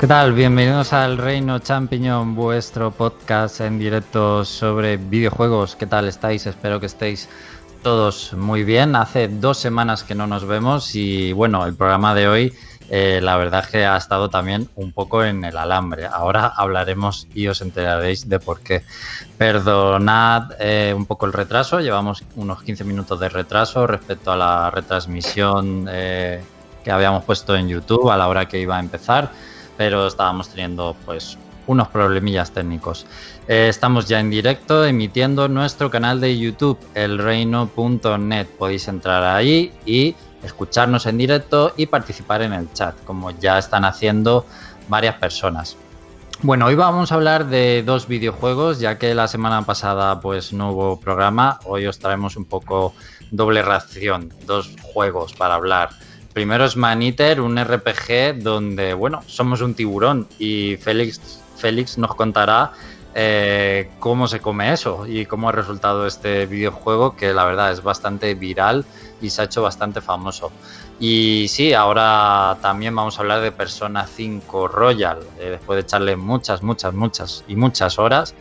¿Qué tal? Bienvenidos al Reino Champiñón, vuestro podcast en directo sobre videojuegos. ¿Qué tal estáis? Espero que estéis todos muy bien. Hace dos semanas que no nos vemos y bueno, el programa de hoy eh, la verdad es que ha estado también un poco en el alambre. Ahora hablaremos y os enteraréis de por qué. Perdonad eh, un poco el retraso, llevamos unos 15 minutos de retraso respecto a la retransmisión eh, que habíamos puesto en YouTube a la hora que iba a empezar pero estábamos teniendo pues unos problemillas técnicos. Eh, estamos ya en directo emitiendo nuestro canal de YouTube, elreino.net. Podéis entrar ahí y escucharnos en directo y participar en el chat, como ya están haciendo varias personas. Bueno, hoy vamos a hablar de dos videojuegos, ya que la semana pasada pues no hubo programa. Hoy os traemos un poco doble ración, dos juegos para hablar. Primero es Man Eater, un RPG donde, bueno, somos un tiburón y Félix, Félix nos contará eh, cómo se come eso y cómo ha resultado este videojuego que la verdad es bastante viral y se ha hecho bastante famoso. Y sí, ahora también vamos a hablar de Persona 5 Royal. Eh, después de echarle muchas, muchas, muchas y muchas horas,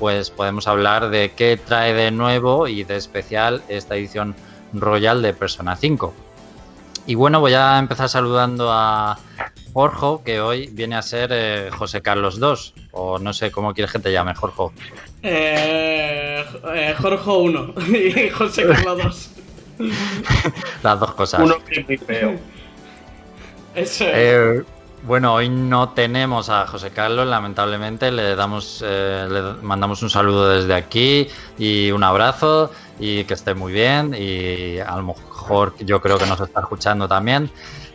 pues podemos hablar de qué trae de nuevo y de especial esta edición Royal de Persona 5. Y bueno, voy a empezar saludando a Jorge, que hoy viene a ser eh, José Carlos II, o no sé cómo quieres que te llame, Jorge. Eh, eh Jorge 1 y José Carlos 2. Las dos cosas. Uno que feo. Eso eh, bueno, hoy no tenemos a José Carlos, lamentablemente. Le damos, le mandamos un saludo desde aquí y un abrazo y que esté muy bien y a lo mejor yo creo que nos está escuchando también.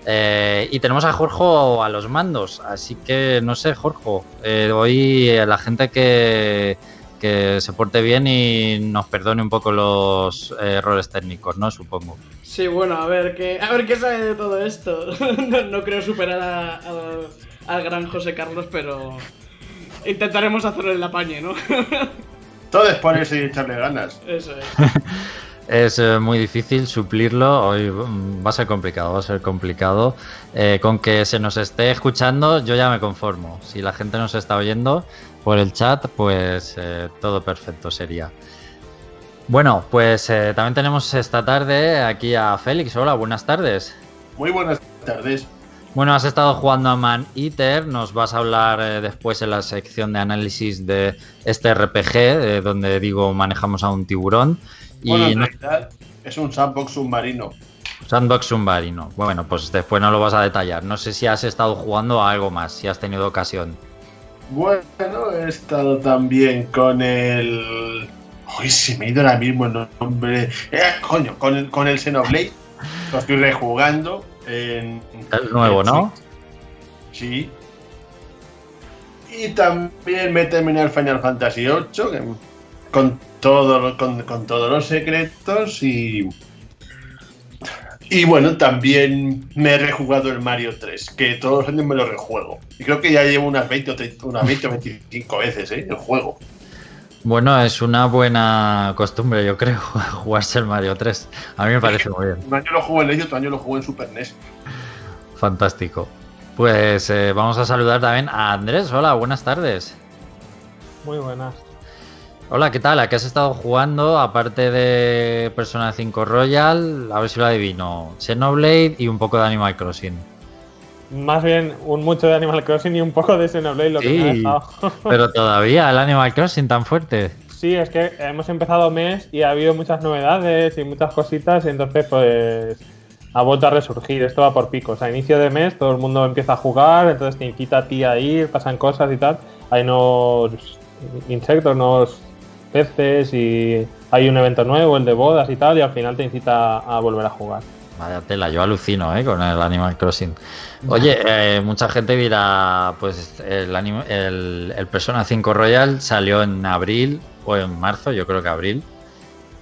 Eh, y tenemos a Jorge a los mandos, así que no sé, Jorge, eh, hoy la gente que, que se porte bien y nos perdone un poco los errores técnicos, ¿no? Supongo. Sí, bueno, a ver qué, a ver qué sabe de todo esto. no, creo superar al gran José Carlos, pero intentaremos hacerle el apañe, ¿no? Todo es ponerse y echarle ganas. Eso es. es eh, muy difícil suplirlo. Hoy mm, va a ser complicado, va a ser complicado. Eh, con que se nos esté escuchando, yo ya me conformo. Si la gente nos está oyendo por el chat, pues eh, todo perfecto sería. Bueno, pues también tenemos esta tarde aquí a Félix. Hola, buenas tardes. Muy buenas tardes. Bueno, has estado jugando a Man Eater, nos vas a hablar eh, después en la sección de análisis de este RPG, eh, donde digo manejamos a un tiburón. Bueno, en realidad es un sandbox submarino. Sandbox submarino. Bueno, pues después no lo vas a detallar. No sé si has estado jugando a algo más, si has tenido ocasión. Bueno, he estado también con el. Uy, se me ha ido ahora mismo el nombre. Eh, coño, con el, con el Xenoblade. Lo estoy rejugando el nuevo, ¿no? Sí. Y también me terminé el Final Fantasy VIII, con, todo, con, todos los secretos y... Y bueno, también me he rejugado el Mario 3, que todos los años me lo rejuego. Y creo que ya llevo unas 20 o, unas 20 o 25 veces ¿eh? el juego. Bueno, es una buena costumbre, yo creo, jugarse el Mario 3. A mí me parece muy bien. Un año lo jugué en ello, otro año lo jugué en Super NES. Fantástico. Pues eh, vamos a saludar también a Andrés. Hola, buenas tardes. Muy buenas. Hola, ¿qué tal? ¿A qué has estado jugando? Aparte de Persona 5 Royal, a ver si lo adivino. Xenoblade y un poco de Animal Crossing más bien un mucho de Animal Crossing y un poco de Xenoblade lo que me ha dejado. pero todavía el Animal Crossing tan fuerte. Sí, es que hemos empezado mes y ha habido muchas novedades y muchas cositas y entonces pues ha vuelto a resurgir. Esto va por picos. A inicio de mes todo el mundo empieza a jugar, entonces te incita a ti a ir, pasan cosas y tal. Hay unos insectos, unos peces y hay un evento nuevo, el de bodas y tal, y al final te incita a volver a jugar. Vaya tela, yo alucino ¿eh? con el Animal Crossing. Oye, eh, mucha gente dirá, pues el, el, Persona 5 Royal salió en abril o en marzo, yo creo que abril.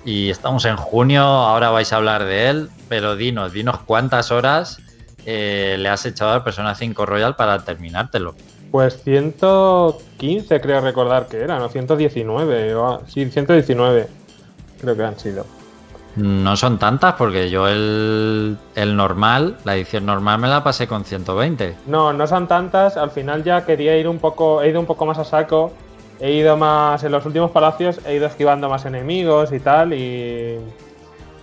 Y estamos en junio, ahora vais a hablar de él, pero dinos, dinos cuántas horas eh, le has echado al Persona 5 Royal para terminártelo. Pues 115 creo recordar que eran, o 119, sí, 119 creo que han sido. No son tantas porque yo el, el normal, la edición normal me la pasé con 120. No, no son tantas. Al final ya quería ir un poco, he ido un poco más a saco. He ido más en los últimos palacios, he ido esquivando más enemigos y tal y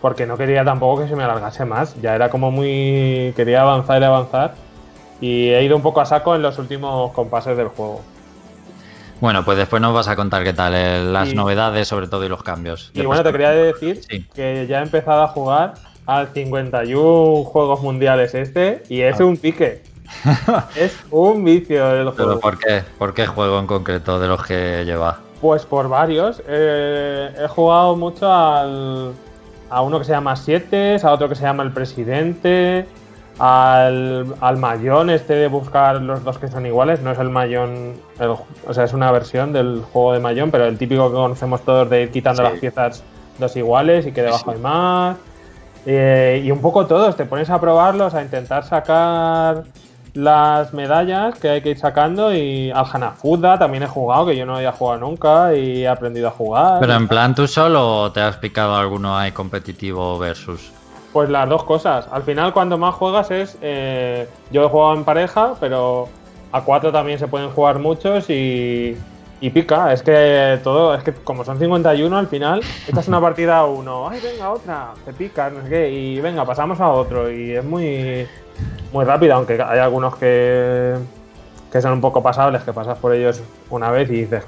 porque no quería tampoco que se me alargase más. Ya era como muy quería avanzar y avanzar y he ido un poco a saco en los últimos compases del juego. Bueno, pues después nos vas a contar qué tal eh, las Y- novedades, sobre todo y los cambios. Y bueno, te quería decir Sí. que ya he empezado a jugar al 51 juegos mundiales este y es Ah. un pique. es un vicio el Pero juego. ¿por qué? ¿Por qué juego en concreto de los que lleva? Pues por varios. Eh, he jugado mucho al, a uno que se llama Siete, a otro que se llama El Presidente, al, al Mayón, este de buscar los dos que son iguales. No es el Mayón, el- o sea, es una versión del juego de Mayón, pero el típico que conocemos todos de ir quitando Sí. las piezas dos iguales y que debajo sí. hay más. Eh, y un poco todos, te pones a probarlos, a intentar sacar las medallas que hay que ir sacando y al Hanafuda también he jugado, que yo no había jugado nunca y he aprendido a jugar. ¿Pero en plan tú solo o te has picado alguno ahí competitivo versus? Pues las dos cosas. Al final cuando más juegas es... eh, yo he jugado en pareja, pero a cuatro también se pueden jugar muchos y, y pica. Es que todo, es que como son 51 al final, esta es una partida a uno. Ay, venga, otra, te pica, no sé qué. Y venga, pasamos a otro. Y es muy, muy rápido, aunque hay algunos que, que son un poco pasables, que pasas por ellos una vez y dices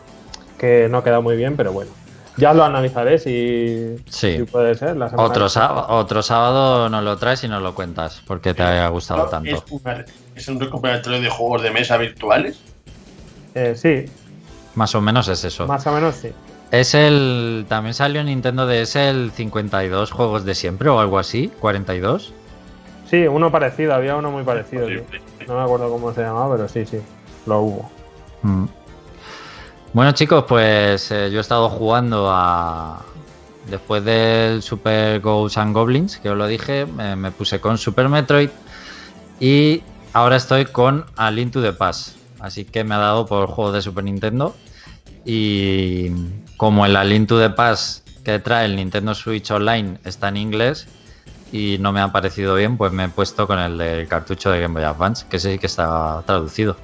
que no queda muy bien, pero bueno. Ya lo analizaré si, Sí. si puede ser. La Otro, que- sá- otro sábado nos lo traes y nos lo cuentas, porque te haya gustado tanto. Es, una- es un recopilatorio de juegos de mesa virtuales. Eh, sí, Más o menos es eso. más o menos sí. Es el. También salió en Nintendo DS el 52 juegos de siempre o algo así. 42. Sí, uno parecido, había uno muy parecido. sí. No me acuerdo cómo se llamaba, pero sí, sí, lo hubo. Mm. Bueno, chicos, pues eh, yo he estado jugando a. Después del Super Ghosts and Goblins, que os lo dije, me, puse con Super Metroid. Y ahora estoy con A Link to the Past. Así que me ha dado por juego de Super Nintendo. Y como el A Link to the Past que trae el Nintendo Switch Online está en inglés y no me ha parecido bien, pues me he puesto con el del cartucho de Game Boy Advance, que sí que está traducido.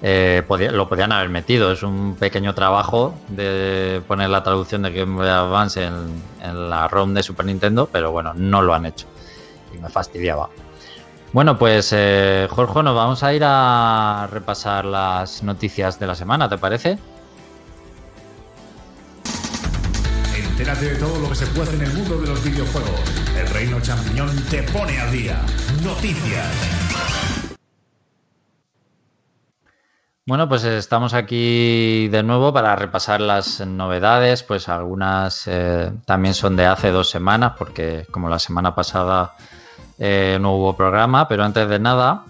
Eh, lo podían haber metido, es un pequeño trabajo de poner la traducción de Game Boy Advance en, en la ROM de Super Nintendo, pero bueno, no lo han hecho y me fastidiaba. Bueno, pues eh, Jorge, nos vamos a ir a repasar las noticias de la semana, ¿te parece? Entérate de todo lo que se puede en el mundo de los videojuegos. El Reino Champiñón te pone al día. Noticias. Bueno, pues estamos aquí de nuevo para repasar las novedades, pues algunas eh, también son de hace dos semanas, porque como la semana pasada eh, no hubo programa, pero antes de nada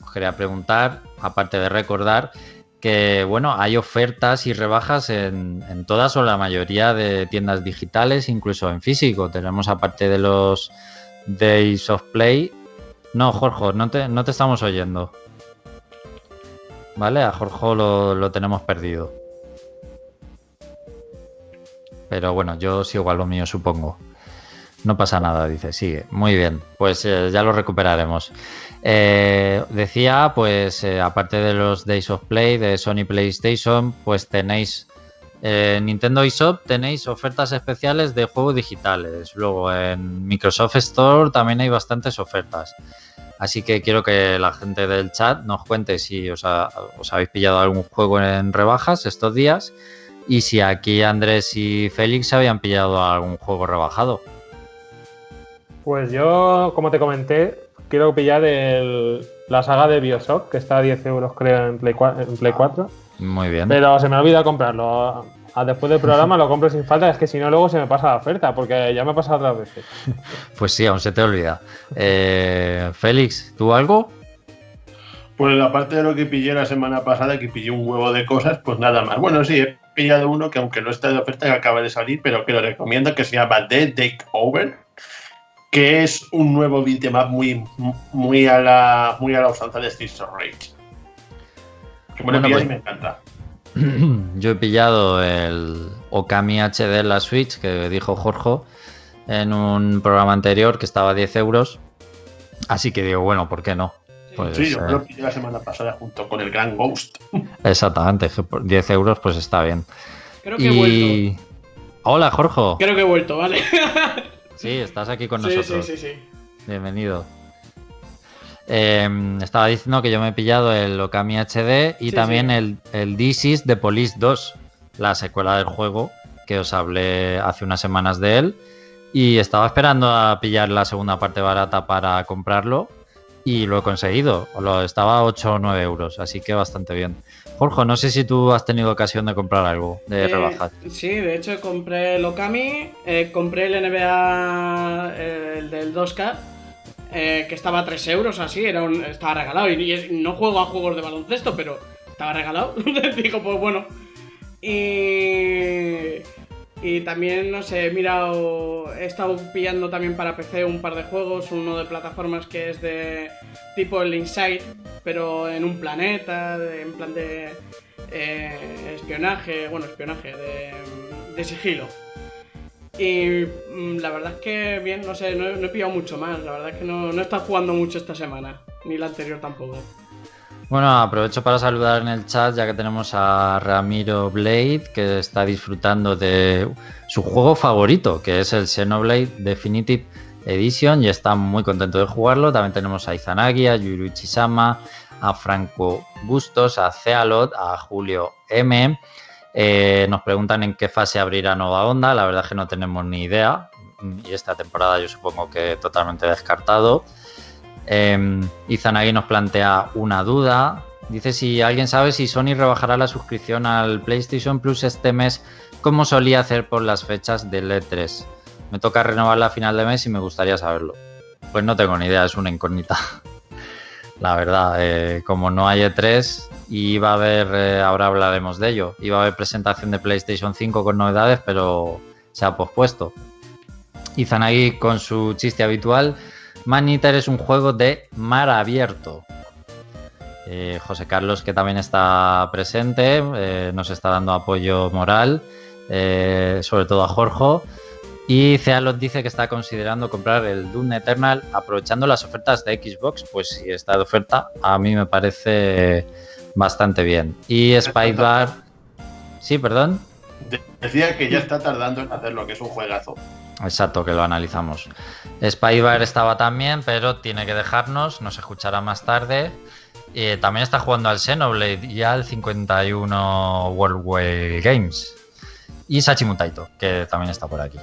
os quería preguntar, aparte de recordar, que bueno, hay ofertas y rebajas en, en todas o la mayoría de tiendas digitales, incluso en físico. Tenemos aparte de los Days of Play. No, Jorge, no te, no te estamos oyendo. ¿Vale? A Jorge lo, lo tenemos perdido. Pero bueno, yo sigo a lo mío, supongo. No pasa nada, dice, sigue. Muy bien, pues eh, ya lo recuperaremos. Eh, decía, pues eh, aparte de los Days of Play de Sony PlayStation, pues tenéis en Nintendo eShop tenéis ofertas especiales de juegos digitales. Luego en Microsoft Store también hay bastantes ofertas. Así que quiero que la gente del chat nos cuente si os, ha- os habéis pillado algún juego en rebajas estos días y si aquí Andrés y Félix se habían pillado algún juego rebajado. Pues yo, como te comenté, quiero pillar el- la saga de Bioshock, que está a 10 euros creo en Play, en Play 4. Muy bien. Pero se me ha olvidado comprarlo. A- después del programa lo compro sin falta, es que si no luego se me pasa la oferta, porque ya me ha pasado otras veces. Pues sí, aún se te olvida. Eh, Félix, ¿tú algo? Pues aparte de lo que pillé la semana pasada, que pillé un huevo de cosas, pues nada más. Bueno, sí, he pillado uno que aunque no está de oferta, que acaba de salir, pero que lo recomiendo, que se llama The Takeover, que es un nuevo beatmap muy, muy, a la, muy a la usanza de Streets of Rage. Que me Bueno, pues- y me encanta. Yo he pillado el Okami HD en la Switch que dijo Jorge. en un programa anterior que estaba a 10 euros. Así que digo, bueno, ¿por qué no? Pues, sí, yo eh, lo pillé la semana pasada junto con el Gran Ghost. Exactamente, que por 10 euros pues está bien. Creo que he vuelto. Hola, Jorge. Creo que he vuelto, ¿vale? Sí, estás aquí con sí, nosotros. sí, sí, sí. Bienvenido. Eh, estaba diciendo que yo me he pillado el Okami HD y Sí, también sí. el, el This is the Police 2, la secuela del juego que os hablé hace unas semanas de él. Y estaba esperando a pillar la segunda parte barata para comprarlo y lo he conseguido. Lo, estaba a 8 o 9 euros, así que bastante bien. Jorge, no sé si tú has tenido ocasión de comprar algo de Eh, rebajas. Sí, de hecho compré el Okami, eh, compré el NBA, eh, el del 2K, eh, que estaba a 3 euros así, era un- estaba regalado. Y, no juego a juegos de baloncesto, pero estaba regalado. Digo, pues bueno. Y, y también, no sé, he mirado, he estado pillando también para PC un par de juegos, uno de plataformas que es de tipo el Inside, pero en un planeta, en plan de eh, espionaje, bueno, espionaje, de, de sigilo. Y mm, la verdad es que bien, no sé, no, he- pillado mucho más, la verdad es que no, no he estado jugando mucho esta semana, ni la anterior tampoco. Bueno, aprovecho para saludar en el chat ya que tenemos a Ramiro Blade que está disfrutando de su juego favorito, que es el Xenoblade Definitive Edition y está muy contento de jugarlo. También tenemos a Izanagi, a Yuruichi Sama, a Franco Bustos, a Cealot, a Julio M. Eh, nos preguntan en qué fase abrirá Nova Onda. La verdad es que no tenemos ni idea. Y esta temporada yo supongo que totalmente descartado. Eh, Izanagi nos plantea una duda. Dice si alguien sabe si Sony rebajará la suscripción al PlayStation Plus este mes, como solía hacer por las fechas del E3. Me toca renovarla a final de mes y me gustaría saberlo. Pues no tengo ni idea, es una incógnita. La verdad, eh, como no hay E3 y a haber, eh, ahora hablaremos de ello, iba a haber presentación de PlayStation 5 con novedades, pero se ha pospuesto. Izanagi con su chiste habitual Man Eater es un juego de mar abierto. Eh, José Carlos, que también está presente, nos está dando apoyo moral, sobre todo a Jorge. Y Cealot dice que está considerando comprar el Doom Eternal aprovechando las ofertas de Xbox. Pues si está de oferta, a mí me parece bastante bien. Y Spidebar. Sí, perdón. De- Decía que ya está tardando en hacerlo, que es un juegazo. Exacto, que lo analizamos. Spybar estaba también, pero tiene que dejarnos, nos escuchará más tarde. Eh, también está jugando al Xenoblade y al 51 World War Games. Y Sachi Mutaito, que también está por aquí.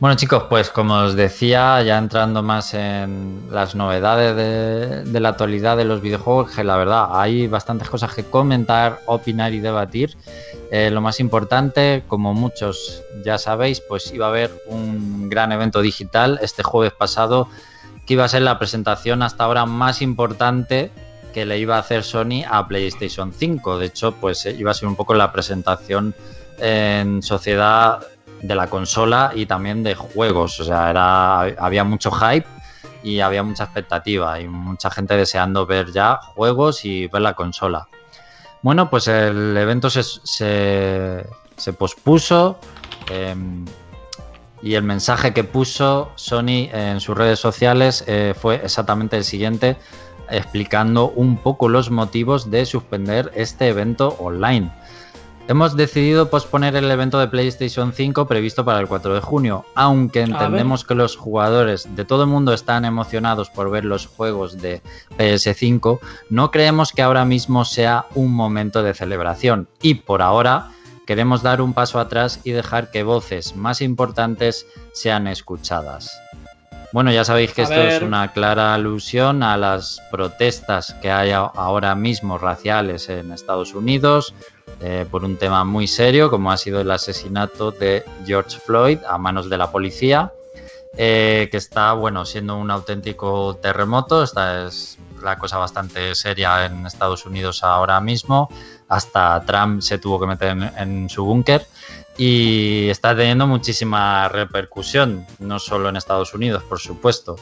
Bueno chicos, pues como os decía, ya entrando más en las novedades de, la actualidad de los videojuegos, que la verdad hay bastantes cosas que comentar, opinar y debatir. Eh, lo más importante, como muchos ya sabéis, pues iba a haber un gran evento digital este jueves pasado, que iba a ser la presentación hasta ahora más importante que le iba a hacer Sony a PlayStation 5. De hecho, pues eh, iba a ser un poco la presentación en sociedad de la consola y también de juegos. O sea, había mucho hype y había mucha expectativa y mucha gente deseando ver ya juegos y ver la consola. Bueno, pues el evento se, se, pospuso eh, y el mensaje que puso Sony en sus redes sociales eh, fue exactamente el siguiente, explicando un poco los motivos de suspender este evento online. Hemos decidido posponer el evento de PlayStation 5 previsto para el 4 de junio, aunque entendemos que los jugadores de todo el mundo están emocionados por ver los juegos de PS5, no creemos que ahora mismo sea un momento de celebración y por ahora queremos dar un paso atrás y dejar que voces más importantes sean escuchadas. Bueno, ya sabéis que A esto ver. es una clara alusión a las protestas que hay ahora mismo raciales en Estados Unidos eh, por un tema muy serio como ha sido el asesinato de George Floyd a manos de la policía, eh, que está bueno siendo un auténtico terremoto. Esta es la cosa bastante seria en Estados Unidos ahora mismo. Hasta Trump se tuvo que meter en, en su búnker y está teniendo muchísima repercusión, no solo en Estados Unidos, por supuesto.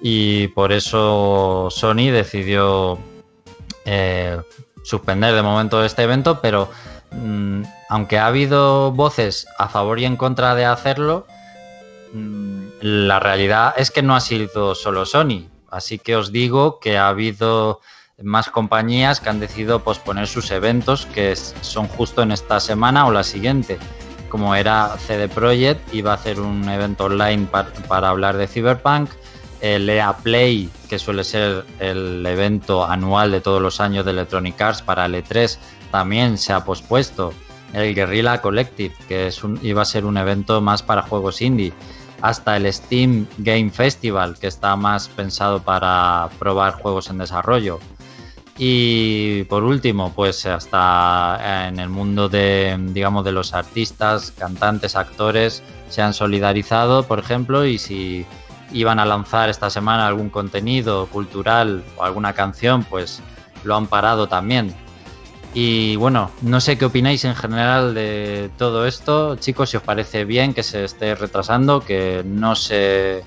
Y por eso Sony decidió eh, suspender de momento este evento, pero mm, aunque ha habido voces a favor y en contra de hacerlo, mm, la realidad es que no ha sido solo Sony. Así que os digo que ha habido más compañías que han decidido posponer sus eventos, que son justo en esta semana o la siguiente. Como era CD Projekt, iba a hacer un evento online para hablar de Cyberpunk. El EA Play, que suele ser el evento anual de todos los años de Electronic Arts para el E3, también se ha pospuesto. El Guerrilla Collective, que iba a ser un evento más para juegos indie hasta el Steam Game Festival, que está más pensado para probar juegos en desarrollo. Y por último, pues hasta en el mundo de, digamos, de los artistas, cantantes, actores, se han solidarizado, por ejemplo, y si iban a lanzar esta semana algún contenido cultural o alguna canción, pues lo han parado también. Y bueno, no sé qué opináis en general de todo esto, chicos, si os parece bien que se esté retrasando, que no se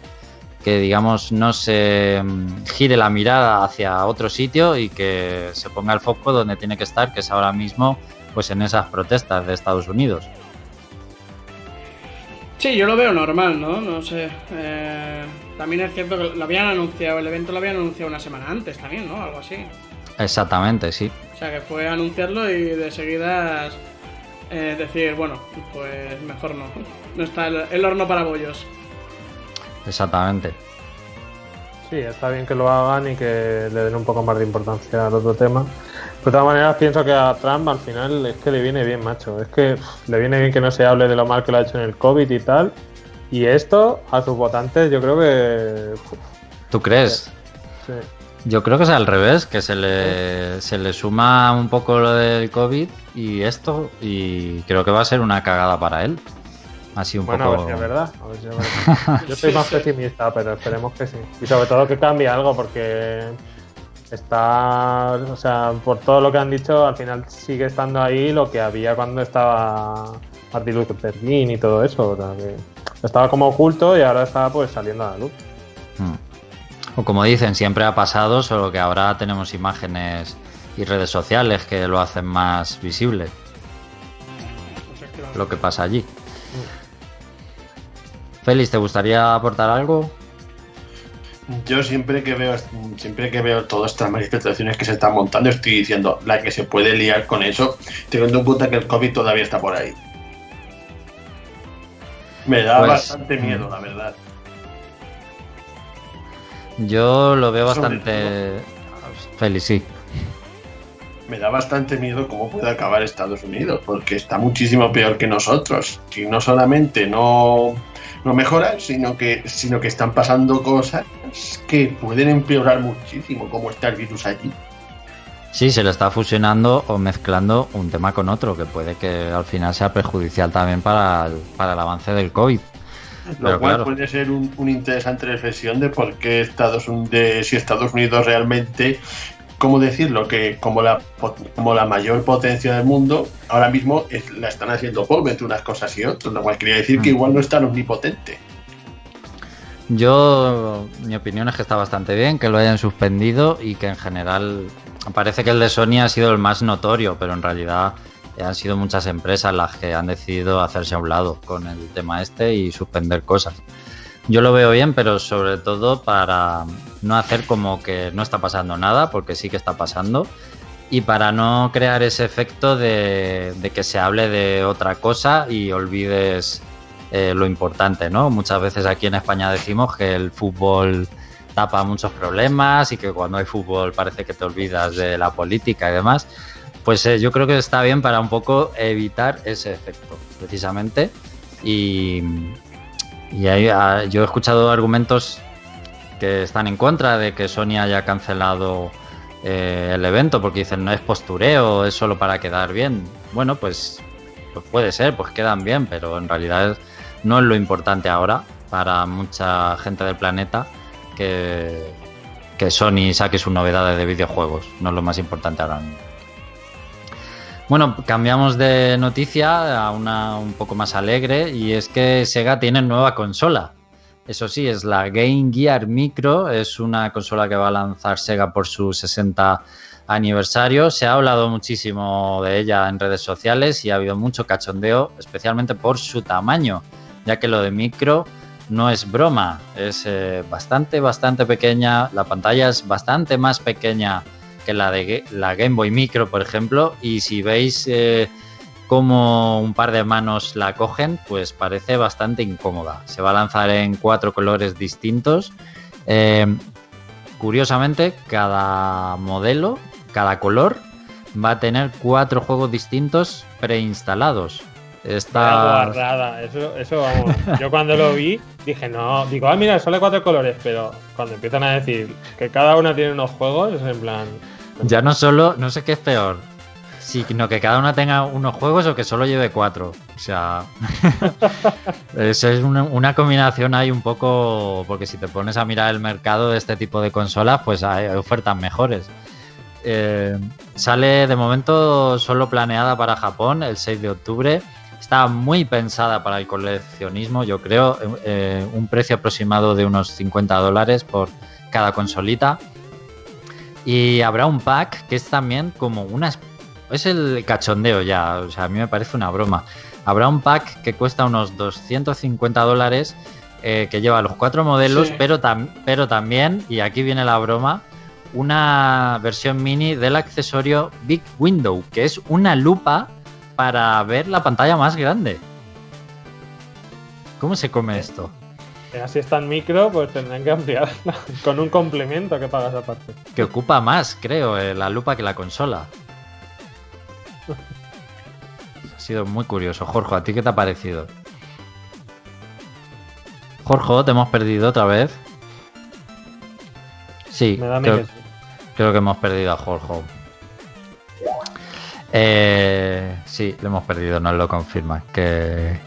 que digamos no se mm, gire la mirada hacia otro sitio y que se ponga el foco donde tiene que estar, que es ahora mismo pues en esas protestas de Estados Unidos. Sí, yo lo veo normal, ¿no? No sé. Eh, también es cierto que lo habían anunciado, el evento lo habían anunciado una semana antes también, ¿no? Algo así. Exactamente, sí. O sea, que fue anunciarlo y de seguida eh, decir, bueno, pues mejor no. No está el horno para bollos. Exactamente. Sí, está bien que lo hagan y que le den un poco más de importancia al otro tema. De todas maneras, pienso que a Trump al final es que le viene bien, macho. Es que le viene bien que no se hable de lo mal que lo ha hecho en el COVID y tal. Y esto, a sus votantes, yo creo que. ¿Tú crees? Sí. Yo creo que es al revés, que se le, se le suma un poco lo del COVID y esto, y creo que va a ser una cagada para él. Así un bueno, poco. a ver si es verdad. A ver si es verdad. Yo soy más pesimista, pero esperemos que sí. Y sobre todo que cambie algo, porque está. O sea, por todo lo que han dicho, al final sigue estando ahí lo que había cuando estaba Martin Luther King y todo eso. O sea, que estaba como oculto y ahora está pues saliendo a la luz. Hmm. O como dicen, siempre ha pasado, solo que ahora tenemos imágenes y redes sociales que lo hacen más visible. Lo que pasa allí. Félix, ¿te gustaría aportar algo? Yo siempre que veo siempre que veo todas estas manifestaciones que se están montando, estoy diciendo la que se puede liar con eso, teniendo en cuenta que el COVID todavía está por ahí. Me da Pues, bastante miedo, la verdad. Yo lo veo bastante. Félix, sí. Me da bastante miedo cómo puede acabar Estados Unidos, porque está muchísimo peor que nosotros. Y no solamente no, no mejoran, sino que, sino que están pasando cosas que pueden empeorar muchísimo, como está el virus allí. Sí, se le está fusionando o mezclando un tema con otro, que puede que al final sea perjudicial también para el, para el avance del COVID. Lo Pero cual claro. puede ser un, un interesante reflexión de por qué Estados de si Estados Unidos realmente, ¿cómo decirlo? Que como la, como la mayor potencia del mundo, ahora mismo es- la están haciendo polvo entre unas cosas y otras, lo cual quería decir que Mm. igual no es tan omnipotente. Yo, mi opinión es que está bastante bien que lo hayan suspendido y que en general parece que el de Sony ha sido el más notorio, pero en realidad han sido muchas empresas las que han decidido hacerse a un lado con el tema este y suspender cosas. Yo lo veo bien, pero sobre todo para no hacer como que no está pasando nada, porque sí que está pasando, y para no crear ese efecto de, que se hable de otra cosa y olvides eh, lo importante, ¿no? Muchas veces aquí en España decimos que el fútbol tapa muchos problemas y que cuando hay fútbol parece que te olvidas de la política y demás. Pues eh, yo creo que está bien para un poco evitar ese efecto, precisamente. Y, y ah, yo he escuchado argumentos que están en contra de que Sony haya cancelado eh, el evento porque dicen no es postureo, es solo para quedar bien. Bueno, pues, pues puede ser, pues quedan bien, pero en realidad no es lo importante ahora para mucha gente del planeta que, que Sony saque sus novedades de videojuegos. No es lo más importante ahora mismo. Bueno, cambiamos de noticia a una un poco más alegre y es que Sega tiene nueva consola. Eso sí, es la Game Gear Micro, es una consola que va a lanzar Sega por su 60 aniversario. Se ha hablado muchísimo de ella en redes sociales y ha habido mucho cachondeo, especialmente por su tamaño, ya que lo de micro no es broma, es eh, bastante, bastante pequeña, la pantalla es bastante más pequeña que la de la Game Boy Micro, por ejemplo, y si veis eh, cómo un par de manos la cogen, pues parece bastante incómoda. Se va a lanzar en cuatro colores distintos. Eh, curiosamente, cada modelo, cada color, va a tener cuatro juegos distintos preinstalados. Está guardada, eso, eso vamos. Yo cuando lo vi dije, no, digo, ah, mira, solo hay cuatro colores, pero cuando empiezan a decir que cada una tiene unos juegos, es en plan. Ya no solo, no sé qué es peor, sino que cada una tenga unos juegos o que solo lleve cuatro. O sea, es una, una, combinación ahí un poco, porque si te pones a mirar el mercado de este tipo de consolas, pues hay ofertas mejores. Eh, sale de momento solo planeada para Japón el 6 de octubre. Está muy pensada para el coleccionismo, yo creo. Eh, un precio aproximado de unos 50 dólares por cada consolita. Y habrá un pack que es también como una... Es el cachondeo ya, o sea, a mí me parece una broma. Habrá un pack que cuesta unos 250 dólares eh, que lleva los cuatro modelos, sí. pero, tam pero también, y aquí viene la broma, una versión mini del accesorio Big Window, que es una lupa para ver la pantalla más grande. ¿Cómo se come esto? Así es tan micro, pues tendrán que ampliar con un complemento que pagas aparte. Que ocupa más, creo, eh, la lupa que la consola. Ha sido muy curioso. Jorge, ¿a ti qué te ha parecido? Jorge, te hemos perdido otra vez. Sí, creo, que, creo, que hemos perdido a Jorge. Eh, sí, lo hemos perdido, nos lo confirma, que,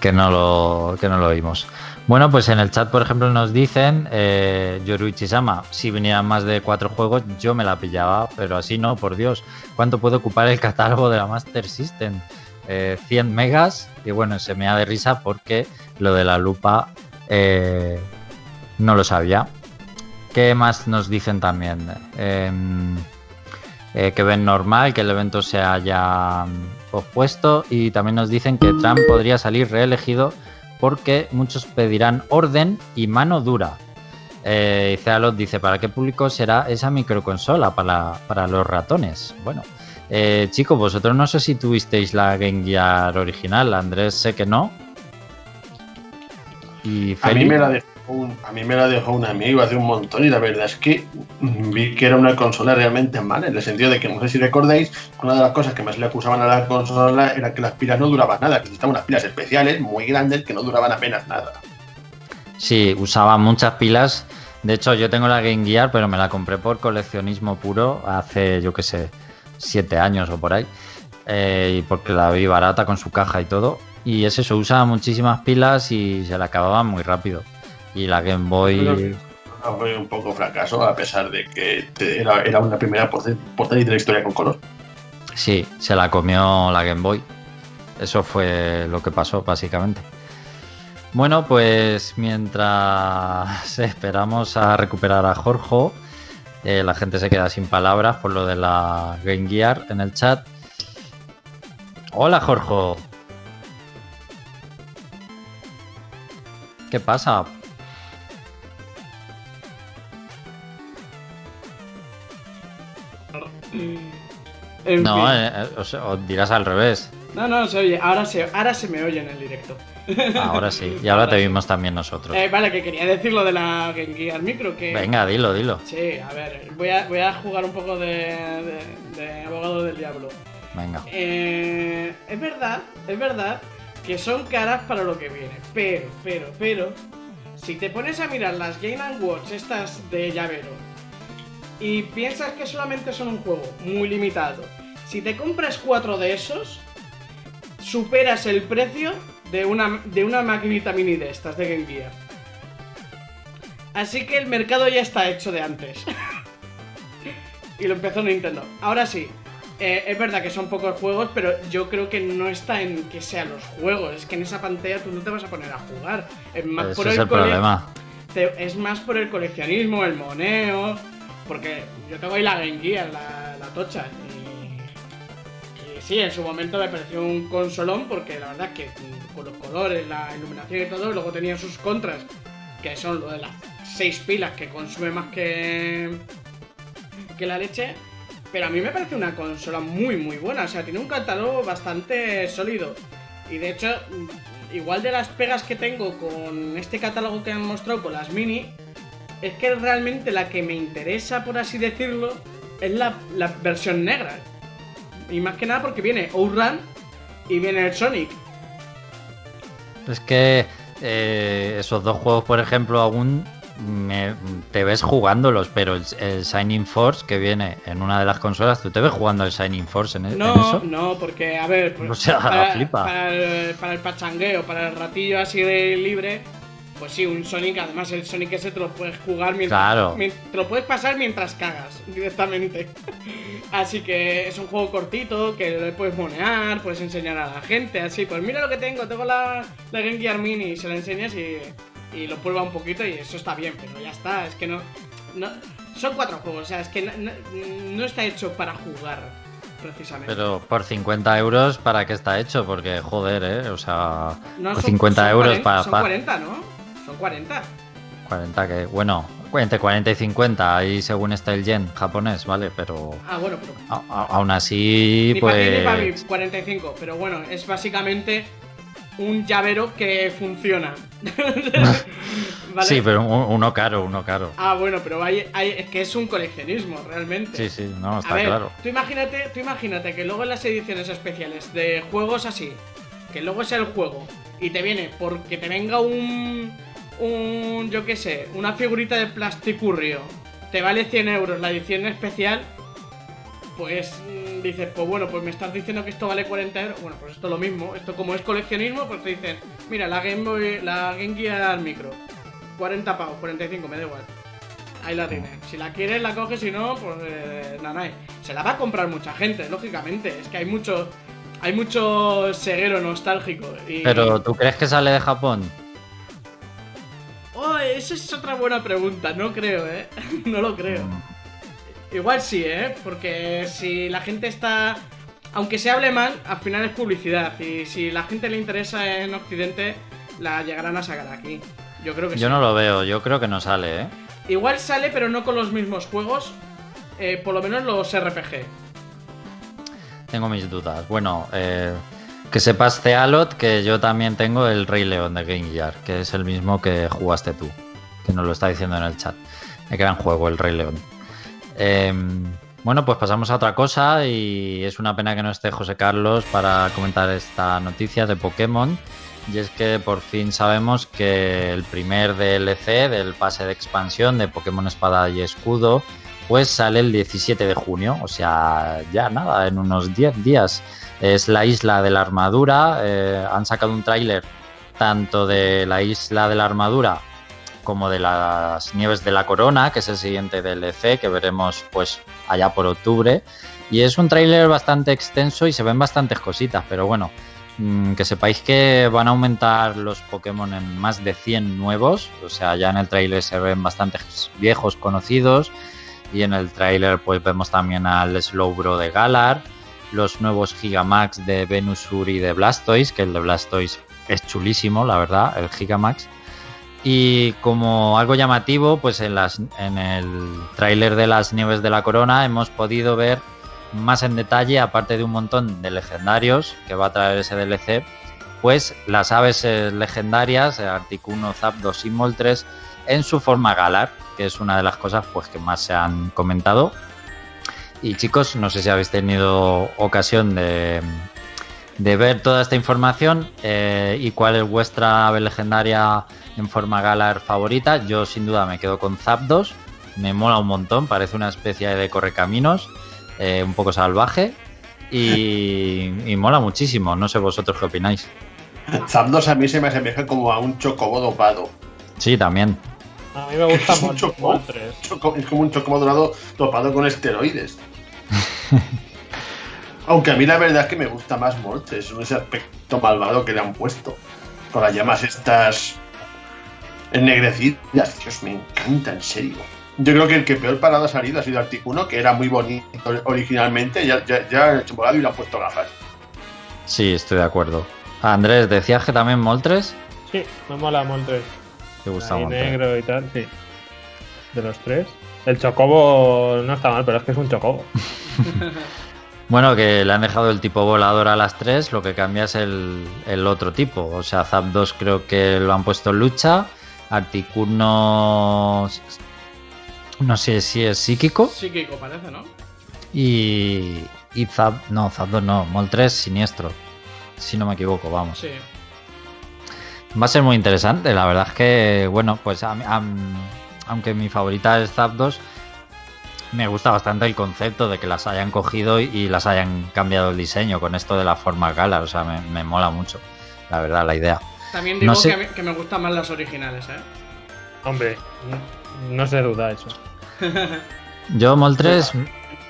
que, no lo, que no lo oímos. Bueno, pues en el chat, por ejemplo, nos dicen, eh, Yoruichi-sama, si vinieran más de cuatro juegos, yo me la pillaba, pero así no, por Dios. ¿Cuánto puede ocupar el catálogo de la Master System? Eh, 100 megas, y bueno, se me da de risa porque lo de la lupa eh, no lo sabía. ¿Qué más nos dicen también? Eh, eh, que ven normal que el evento se haya pospuesto y también nos dicen que Trump podría salir reelegido porque muchos pedirán orden y mano dura. Eh, Cealot dice, ¿para qué público será esa microconsola? Para, para los ratones. Bueno, eh, chicos, vosotros no sé si tuvisteis la Game Gear original, Andrés sé que no. Y a, mí me la dejó a mí me la dejó un amigo hace un montón y la verdad es que vi que era una consola realmente mala, en el sentido de que no sé si recordáis, una de las cosas que más le acusaban a la consola era que las pilas no duraban nada, que necesitaban unas pilas especiales muy grandes que no duraban apenas nada. Sí, usaba muchas pilas. De hecho, yo tengo la Game Gear, pero me la compré por coleccionismo puro hace, yo qué sé, siete años o por ahí. Eh, porque la vi barata con su caja y todo. Y es eso, usaba muchísimas pilas y se la acababan muy rápido. Y la Game Boy. Fue un poco fracaso, a pesar de que era, era una primera portátil de la historia con color. Sí, se la comió la Game Boy. Eso fue lo que pasó, básicamente. Bueno, pues mientras esperamos a recuperar a Jorge, eh, la gente se queda sin palabras por lo de la Game Gear en el chat. Hola, Jorge. ¿Qué pasa? En no, eh, eh, o, sea, o dirás al revés. No, no, se oye. Ahora se, ahora se me oye en el directo. Ahora sí, y ahora te vimos también nosotros. Eh, vale, que quería decir lo de la Game Gear Micro. Que... Venga, dilo, dilo. Sí, a ver, voy a, voy a jugar un poco de, de, de abogado del diablo. Venga. Eh, es verdad, es verdad que son caras para lo que viene. Pero, pero, pero, si te pones a mirar las Game Watch estas de llavero y piensas que solamente son un juego muy limitado, si te compras cuatro de esos, superas el precio de una, de una maquinita mini de estas de Game Gear. Así que el mercado ya está hecho de antes. y lo empezó Nintendo. Ahora sí, eh, es verdad que son pocos juegos, pero yo creo que no está en que sean los juegos. Es que en esa pantalla tú no te vas a poner a jugar. Es más Ese por es el, el cole- problema. te- es más por el coleccionismo, el moneo. Porque yo tengo ahí la Game la, la tocha. Y, y sí, en su momento me pareció un consolón porque la verdad que con los colores, la iluminación y todo, luego tenía sus contras, que son lo de las seis pilas que consume más que, que la leche. Pero a mí me parece una consola muy muy buena, o sea, tiene un catálogo bastante sólido. Y de hecho, igual de las pegas que tengo con este catálogo que han mostrado con las mini, es que realmente la que me interesa, por así decirlo, es la, la versión negra. Y más que nada porque viene Outrun y viene el Sonic. Es que eh, esos dos juegos, por ejemplo, aún me- te ves jugándolos, pero el, el Shining Force que viene en una de las consolas, ¿tú te ves jugando el Shining Force en, e- en No, eso? no, porque, a ver, pues, O sea, para, flipa. para el, para el pachangueo, para el ratillo así de libre, pues sí, un Sonic, además el Sonic ese te lo puedes jugar mientras. Claro. te lo puedes pasar mientras cagas, directamente. así que es un juego cortito, que le puedes monear, puedes enseñar a la gente, así, pues mira lo que tengo, tengo la, la Game Gear Mini, y se la enseñas y, y lo prueba un poquito y eso está bien, pero ya está, es que no. no son cuatro juegos, o sea, es que no, no- no está hecho para jugar, precisamente. Pero por 50 euros, ¿para qué está hecho? Porque, joder, ¿eh? O sea, No, por son- 50 son euros 40, para... Son para 40, ¿no? Son 40. 40 que... Bueno, entre 40 y 50, ahí según está el yen japonés, ¿vale? Pero Ah, bueno, pero. a- a- aún así, ni para ti ni para mí, pues... 45. Pero bueno, es básicamente un llavero que funciona. ¿Vale? Sí, pero un- uno caro, uno caro. Ah, bueno, pero hay, hay- es que es un coleccionismo, realmente. Sí, sí, no, A está ver, claro. tú imagínate, tú imagínate que luego en las ediciones especiales de juegos así, que luego es el juego y te viene porque te venga un, un, yo qué sé, una figurita de plasticurrio, te vale 100 euros la edición especial, pues mm, dices, pues bueno, pues me estás diciendo que esto vale 40 euros, bueno, pues esto es lo mismo, esto como es coleccionismo, pues te dicen, mira, la Game Boy, la Game Gear Micro, 40 pavos, 45, me da igual. Ahí la tienes. Si la quieres, la coges, si no, pues eh, nanay. Se la va a comprar mucha gente, lógicamente. Es que hay mucho. Hay mucho ceguero nostálgico. Y... Pero, ¿tú crees que sale de Japón? Oh, esa es otra buena pregunta. No creo, ¿eh? no lo creo. Igual sí, ¿eh? Porque si la gente está. Aunque se hable mal, al final es publicidad. Y si la gente le interesa en Occidente, la llegarán a sacar aquí. Yo creo que Yo sí. no lo veo, yo creo que no sale, ¿eh? Igual sale, pero no con los mismos juegos. eh, por lo menos los RPG. Tengo mis dudas. Bueno, eh, que sepas, Cealot, que yo también tengo el Rey León de Game Gear, que es el mismo que jugaste tú, que nos lo está diciendo en el chat. El gran juego, el Rey León. Eh, bueno, pues pasamos a otra cosa y es una pena que no esté José Carlos para comentar esta noticia de Pokémon. Y es que por fin sabemos que el primer DLC del pase de expansión de Pokémon Espada y Escudo pues sale el 17 de junio, o sea, ya nada, en unos 10 días. Es la isla de la armadura, eh, han sacado un tráiler tanto de la isla de la armadura como de las nieves de la corona, que es el siguiente DLC que veremos pues allá por octubre. Y es un tráiler bastante extenso y se ven bastantes cositas, pero bueno, mm, que sepáis que van a aumentar los Pokémon en más de 100 nuevos, o sea, ya en el tráiler se ven bastantes viejos conocidos y en el tráiler pues vemos también al Slowbro de Galar, los nuevos Gigamax de Venusur y de Blastoise, que el de Blastoise es chulísimo, la verdad, el Gigamax. Y como algo llamativo, pues en, las, en el tráiler de las nieves de la corona hemos podido ver más en detalle, aparte de un montón de legendarios que va a traer ese DLC, pues las aves eh, legendarias, eh, Articuno, Zapdos y Moltres, en su forma Galar, que es una de las cosas pues, que más se han comentado. Y chicos, no sé si habéis tenido ocasión de, de ver toda esta información eh, y cuál es vuestra ave legendaria en forma Galar favorita. Yo sin duda me quedo con Zapdos, me mola un montón, parece una especie de correcaminos, eh, un poco salvaje y, y mola muchísimo. No sé vosotros qué opináis. Zapdos a mí se me asemeja como a un chocobo dopado. Sí, también. A mí me gusta Es choco. Moltres. Choco- es como un chocobo dorado dopado con esteroides. Aunque a mí la verdad es que me gusta más Moltres, ese aspecto malvado que le han puesto. Con las llamas estas ennegrecidas. Dios, me encanta, en serio. Yo creo que el que peor parado ha salido ha sido Articuno, que era muy bonito originalmente, ya, ya, ya han hecho volado y le han puesto gafas. Sí, estoy de acuerdo. Andrés, ¿decías que también Moltres? Sí, me mola Moltres. ¿Te gusta Ahí Moltres? negro y tal, sí. De los tres. El Chocobo no está mal, pero es que es un Chocobo. Bueno, que le han dejado el tipo volador a las 3, lo que cambia es el, el otro tipo. O sea, Zap 2 creo que lo han puesto en lucha. Articuno. No sé si es psíquico. Psíquico parece, ¿no? Y. Y Zap. No, Zap 2 no. Mol 3 siniestro. Si no me equivoco, vamos. Sí. Va a ser muy interesante. La verdad es que, bueno, pues a a aunque mi favorita es Zap 2, me gusta bastante el concepto de que las hayan cogido y, y las hayan cambiado el diseño con esto de la forma Galar. O sea, me, me mola mucho, la verdad, la idea. También digo No sé- que, a mí- que me gustan más las originales, ¿eh? Hombre, no, no se duda eso. Yo Mol 3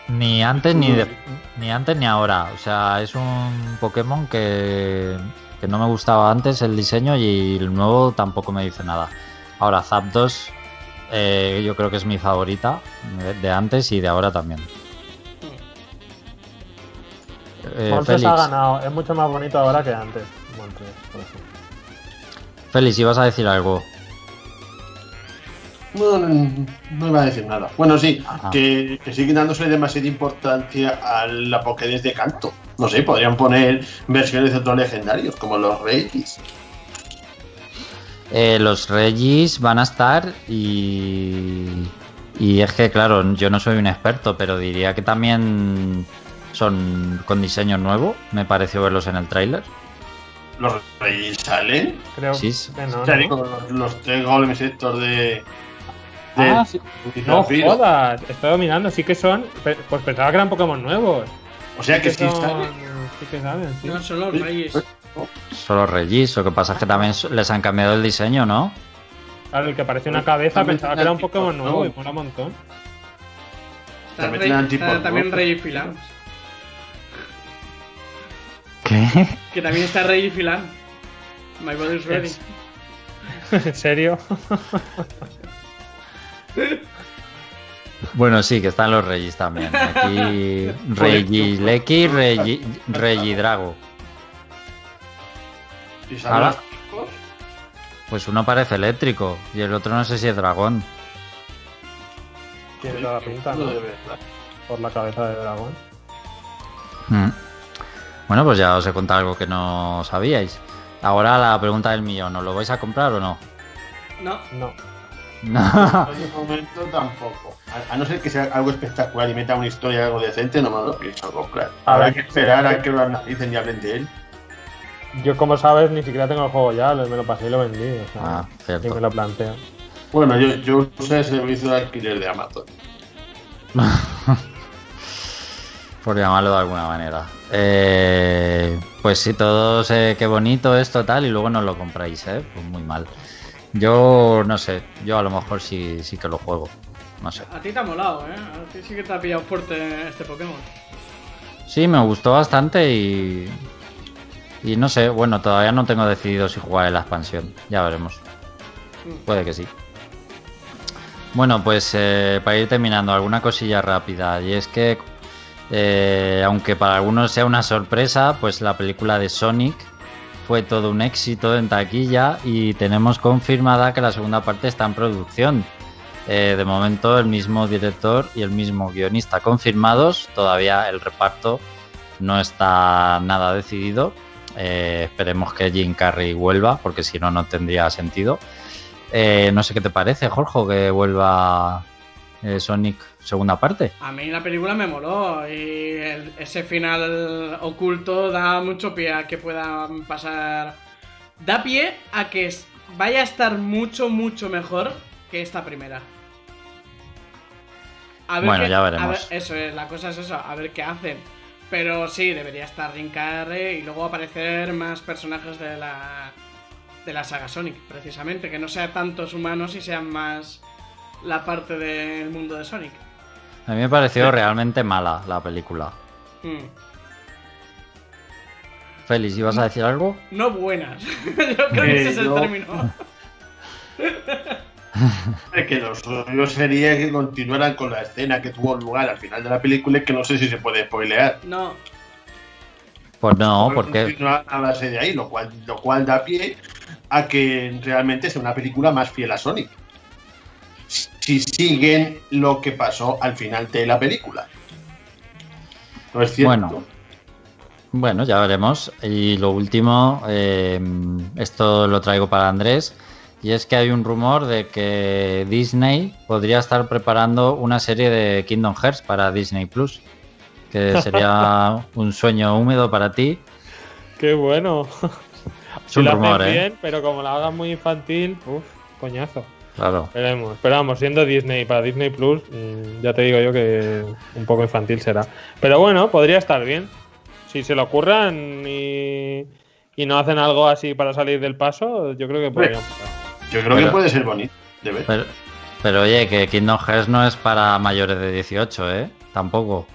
ni antes ni, de- ni antes ni ahora. O sea, es un Pokémon que, que no me gustaba antes el diseño y el nuevo tampoco me dice nada. Ahora Zapdos eh, yo creo que es mi favorita de, de antes y de ahora también. Eh, Moltres ha ganado. Es mucho más bonito ahora que antes. Moltres, por ejemplo. Félix, ibas a decir algo. No, no, no iba a decir nada. Bueno, sí, Ajá. que, que siguen dándose demasiada importancia a la Pokédex de canto. No sé, podrían poner versiones de otros legendarios, como los Reyes. Eh, los Regis van a estar y. Y es que, claro, yo no soy un experto, pero diría que también son con diseño nuevo. Me pareció verlos en el tráiler. Los Reyes salen. Creo Sí, que no. Salen ¿no? con los, los tres golems estos de. de Ah, sí. No jodas, estoy dominando, sí que son. Pues pensaba que eran Pokémon nuevos. O sea que sí son- que saben, sí. No son los reyes. Son los Regis. Lo que pasa es que también les han cambiado el diseño, ¿no? Claro, el que parecía una cabeza También pensaba que era un Pokémon nuevo y mola un montón. También rey- tienen tipo está también rojo. Rey Filan. ¿Qué? Que también está Rey Filan. My body's ready. ¿En serio? Bueno, sí, que están los Regis también. Aquí Regileki, Regi, Regidrago. Y salen Ahora- los. Pues uno parece eléctrico y el otro no sé si es dragón. Tiene toda la pinta, ¿no? Por la cabeza de dragón. Mm. Bueno, pues ya os he contado algo que no sabíais. Ahora la pregunta del millón, ¿os lo vais a comprar o no? No, No. No. En este momento tampoco. A, a no ser que sea algo espectacular y meta una historia algo decente, no me lo pienso comprar. A Habrá ver. que esperar a que lo analicen y hablen de él. Yo, como sabes, ni siquiera tengo el juego ya, me lo pasé y lo vendí. O sea, Ah, cierto. y me lo planteo. Bueno, yo, yo usé el servicio de alquiler de Amazon. Por llamarlo de alguna manera. Eh, pues sí, todos, eh, qué bonito esto, tal, y luego no lo compráis, ¿eh? Pues muy mal. Yo no sé, yo a lo mejor sí, sí que lo juego. No sé. a ti te ha molado, ¿eh? A ti sí que te ha pillado fuerte este Pokémon. Sí, me gustó bastante y. Y no sé, bueno, todavía no tengo decidido si jugar en la expansión. Ya veremos. Puede que sí. Bueno, pues eh, para ir terminando, alguna cosilla rápida. Y es que, eh, aunque para algunos sea una sorpresa, pues la película de Sonic fue todo un éxito en taquilla y tenemos confirmada que la segunda parte está en producción. Eh, de momento el mismo director y el mismo guionista confirmados, todavía el reparto no está nada decidido. Eh, esperemos que Jim Carrey vuelva, porque si no, no tendría sentido. Eh, no sé qué te parece, Jorge, que vuelva Sonic segunda parte. A mí la película me moló y el- ese final oculto da mucho pie a que pueda pasar. Da pie a que vaya a estar mucho, mucho mejor que esta primera. A Bueno, qué- ya a veremos. ver- eso es, la cosa es eso, a ver qué hacen. Pero sí, debería estar Jim Carrey y luego aparecer más personajes de la, de la saga Sonic, precisamente. Que no sean tantos humanos y sean más la parte del mundo de Sonic. A mí me pareció realmente mala la película. Mm. Félix, ¿ibas a decir algo? No buenas. Yo creo que Eh, ese es el yo- término. Es que lo suyo sería que continuaran con la escena que tuvo lugar al final de la película y que no sé si se puede spoilear. No, Pues no, porque a base de ahí, lo cual, lo cual da pie a que realmente sea una película más fiel a Sonic. Si siguen lo que pasó al final de la película. ¿No es cierto? Bueno. Bueno, ya veremos. Y lo último, eh, esto lo traigo para Andrés, y es que hay un rumor de que Disney podría estar preparando una serie de Kingdom Hearts para Disney Plus, que sería un sueño húmedo para ti. Qué bueno. Es Si un lo rumor, hacen ¿eh? bien, pero como lo hagan muy infantil, uff, coñazo. Claro. Veremos. Pero vamos, siendo Disney para Disney Plus, mm, ya te digo yo que un poco infantil será. Pero bueno, podría estar bien. Si se lo ocurran y, y no hacen algo así para salir del paso, yo creo que podrían pasar. Yo creo Pero- que puede ser bonito de ver. Pero, pero oye, que Kingdom Hearts no es para mayores de 18, ¿eh? Tampoco.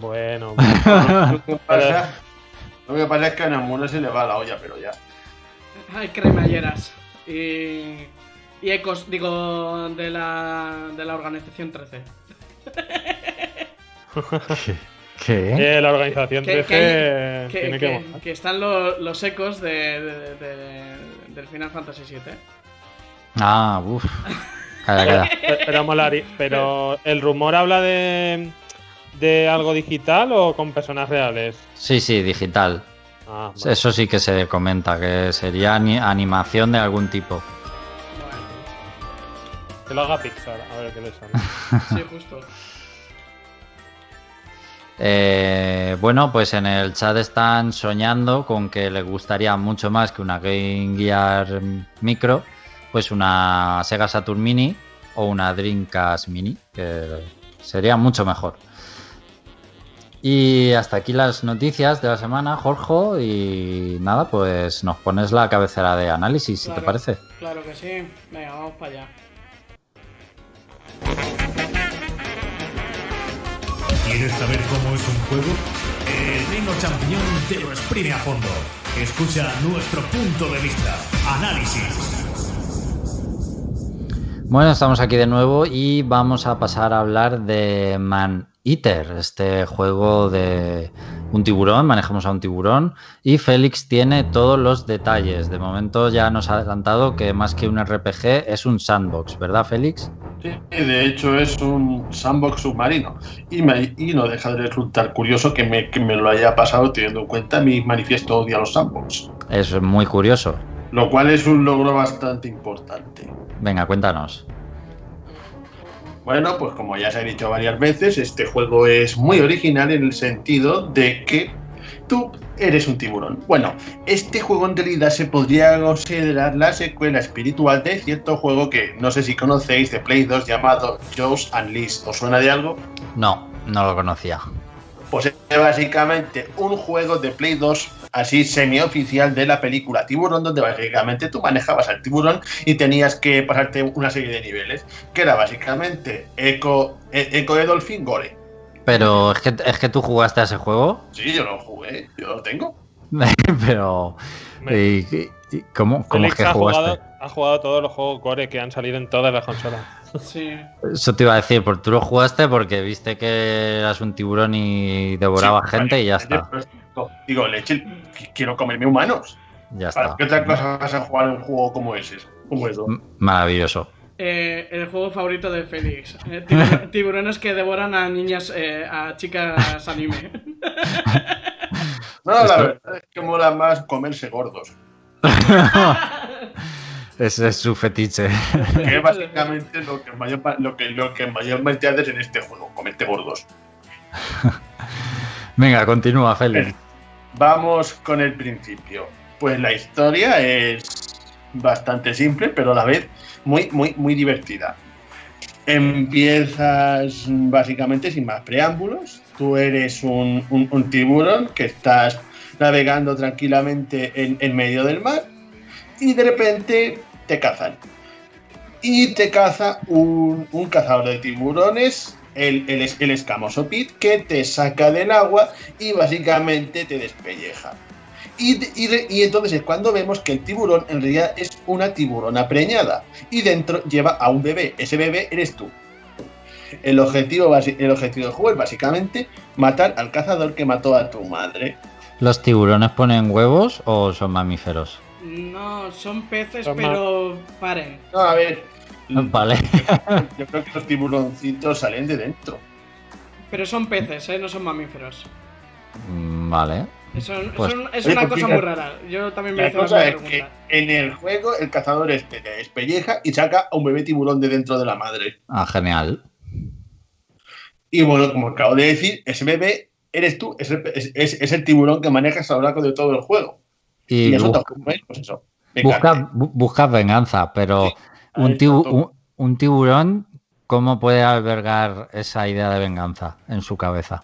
Bueno, lo, que pasa, lo que pasa es que a Namura se le va la olla, pero ya. hay cremalleras. Y, y ecos, digo, de la, de la organización 13. ¿Qué? eh, la organización Que- 13 que, que- tiene que, que- molar. que están lo- los ecos de, de- de- del Final Fantasy VII. Ah, uff. Calla, calla. Pero, pero pero el rumor habla de, de algo digital o con personas reales. Sí, sí, digital. Ah, vale. Eso sí que se comenta, que sería ani- animación de algún tipo. Que lo haga Pixar, a ver qué le sale. sí, justo. Eh, bueno, pues en el chat están soñando con que les gustaría mucho más que una Game Gear Micro, pues una Sega Saturn Mini o una Dreamcast Mini, que sería mucho mejor. Y hasta aquí las noticias de la semana, Jorge, y nada, pues nos pones la cabecera de análisis, si te parece. Claro que sí. Venga, vamos para allá. ¿Quieres saber cómo es un juego? El Reino Champiñón te lo exprime a fondo. Escucha nuestro punto de vista. Análisis. Bueno, estamos aquí de nuevo y vamos a pasar a hablar de Man Eater, este juego de un tiburón, manejamos a un tiburón y Félix tiene todos los detalles. De momento ya nos ha adelantado que más que un RPG es un sandbox, ¿verdad Félix? Sí, de hecho es un sandbox submarino. Y, me- y no deja de resultar curioso que me, que me lo haya pasado teniendo en cuenta mi manifiesto odia los sandbox. Es muy curioso. Lo cual es un logro bastante importante. Venga, cuéntanos. Bueno, pues como ya se ha dicho varias veces, este juego es muy original en el sentido de que tú eres un tiburón. Bueno, este juego en realidad se podría considerar la secuela espiritual de cierto juego que no sé si conocéis de Play 2 llamado Jaws Unleashed. ¿Os suena de algo? No, no lo conocía. Pues es básicamente un juego de Play 2 así semioficial de la película Tiburón, donde básicamente tú manejabas al tiburón y tenías que pasarte una serie de niveles, que era básicamente Eco, E- Eco de Dolphin Gore. Pero es que, es que tú jugaste a ese juego, Sí, yo lo jugué, yo lo tengo. pero... ¿y- y- y ¿Cómo, cómo es que jugaste? jugado, ha jugado todos los juegos Core que han salido en todas las consolas. Sí. Eso te iba a decir, porque tú lo jugaste porque viste que eras un tiburón y devoraba Sí, gente vale, y ya está. pues, Digo, leche, qu- quiero comerme humanos. Ya ¿Para está. qué otra cosa vas a jugar un juego como ese? Como eso. Maravilloso. Eh, el juego favorito de Félix. Eh, tibur- tiburones que devoran a niñas, eh, a chicas anime. No, la verdad es que mola más comerse gordos. Ese es su fetiche. Que es básicamente lo que, mayor, lo, que, lo que mayormente haces en este juego, comerte gordos. Venga, continúa, Félix. Vamos con el principio. Pues la historia es bastante simple, pero a la vez muy, muy, muy divertida. Empiezas básicamente sin más preámbulos. Tú eres un, un- un tiburón que estás navegando tranquilamente en, en medio del mar y de repente te cazan. Y te caza un, un cazador de tiburones, el, el, es- el escamoso Pit, que te saca del agua y básicamente te despelleja. Y, y- y entonces es cuando vemos que el tiburón en realidad es una tiburona preñada y dentro lleva a un bebé. Ese bebé eres tú. El objetivo, el objetivo del juego es básicamente matar al cazador que mató a tu madre. ¿Los tiburones ponen huevos o son mamíferos? No, son peces, Son pero paren. No, a ver. Vale. Yo creo que los tiburoncitos salen de dentro. Pero son peces, ¿eh? No son mamíferos. Mm, Vale. Eso, Pues- eso es Oye, una pues cosa muy rara. Yo también me La cosa es que pregunta. en el juego el cazador este te despelleja y saca a un bebé tiburón de dentro de la madre. Ah, genial. Y bueno, como acabo de decir, ese bebé eres tú, es el, es- es- es el tiburón que manejas a lo largo de todo el juego. Y, eso pues eso. busca, bu- busca venganza, pero Sí, un, está tibu- todo. un, un tiburón, ¿cómo puede albergar esa idea de venganza en su cabeza?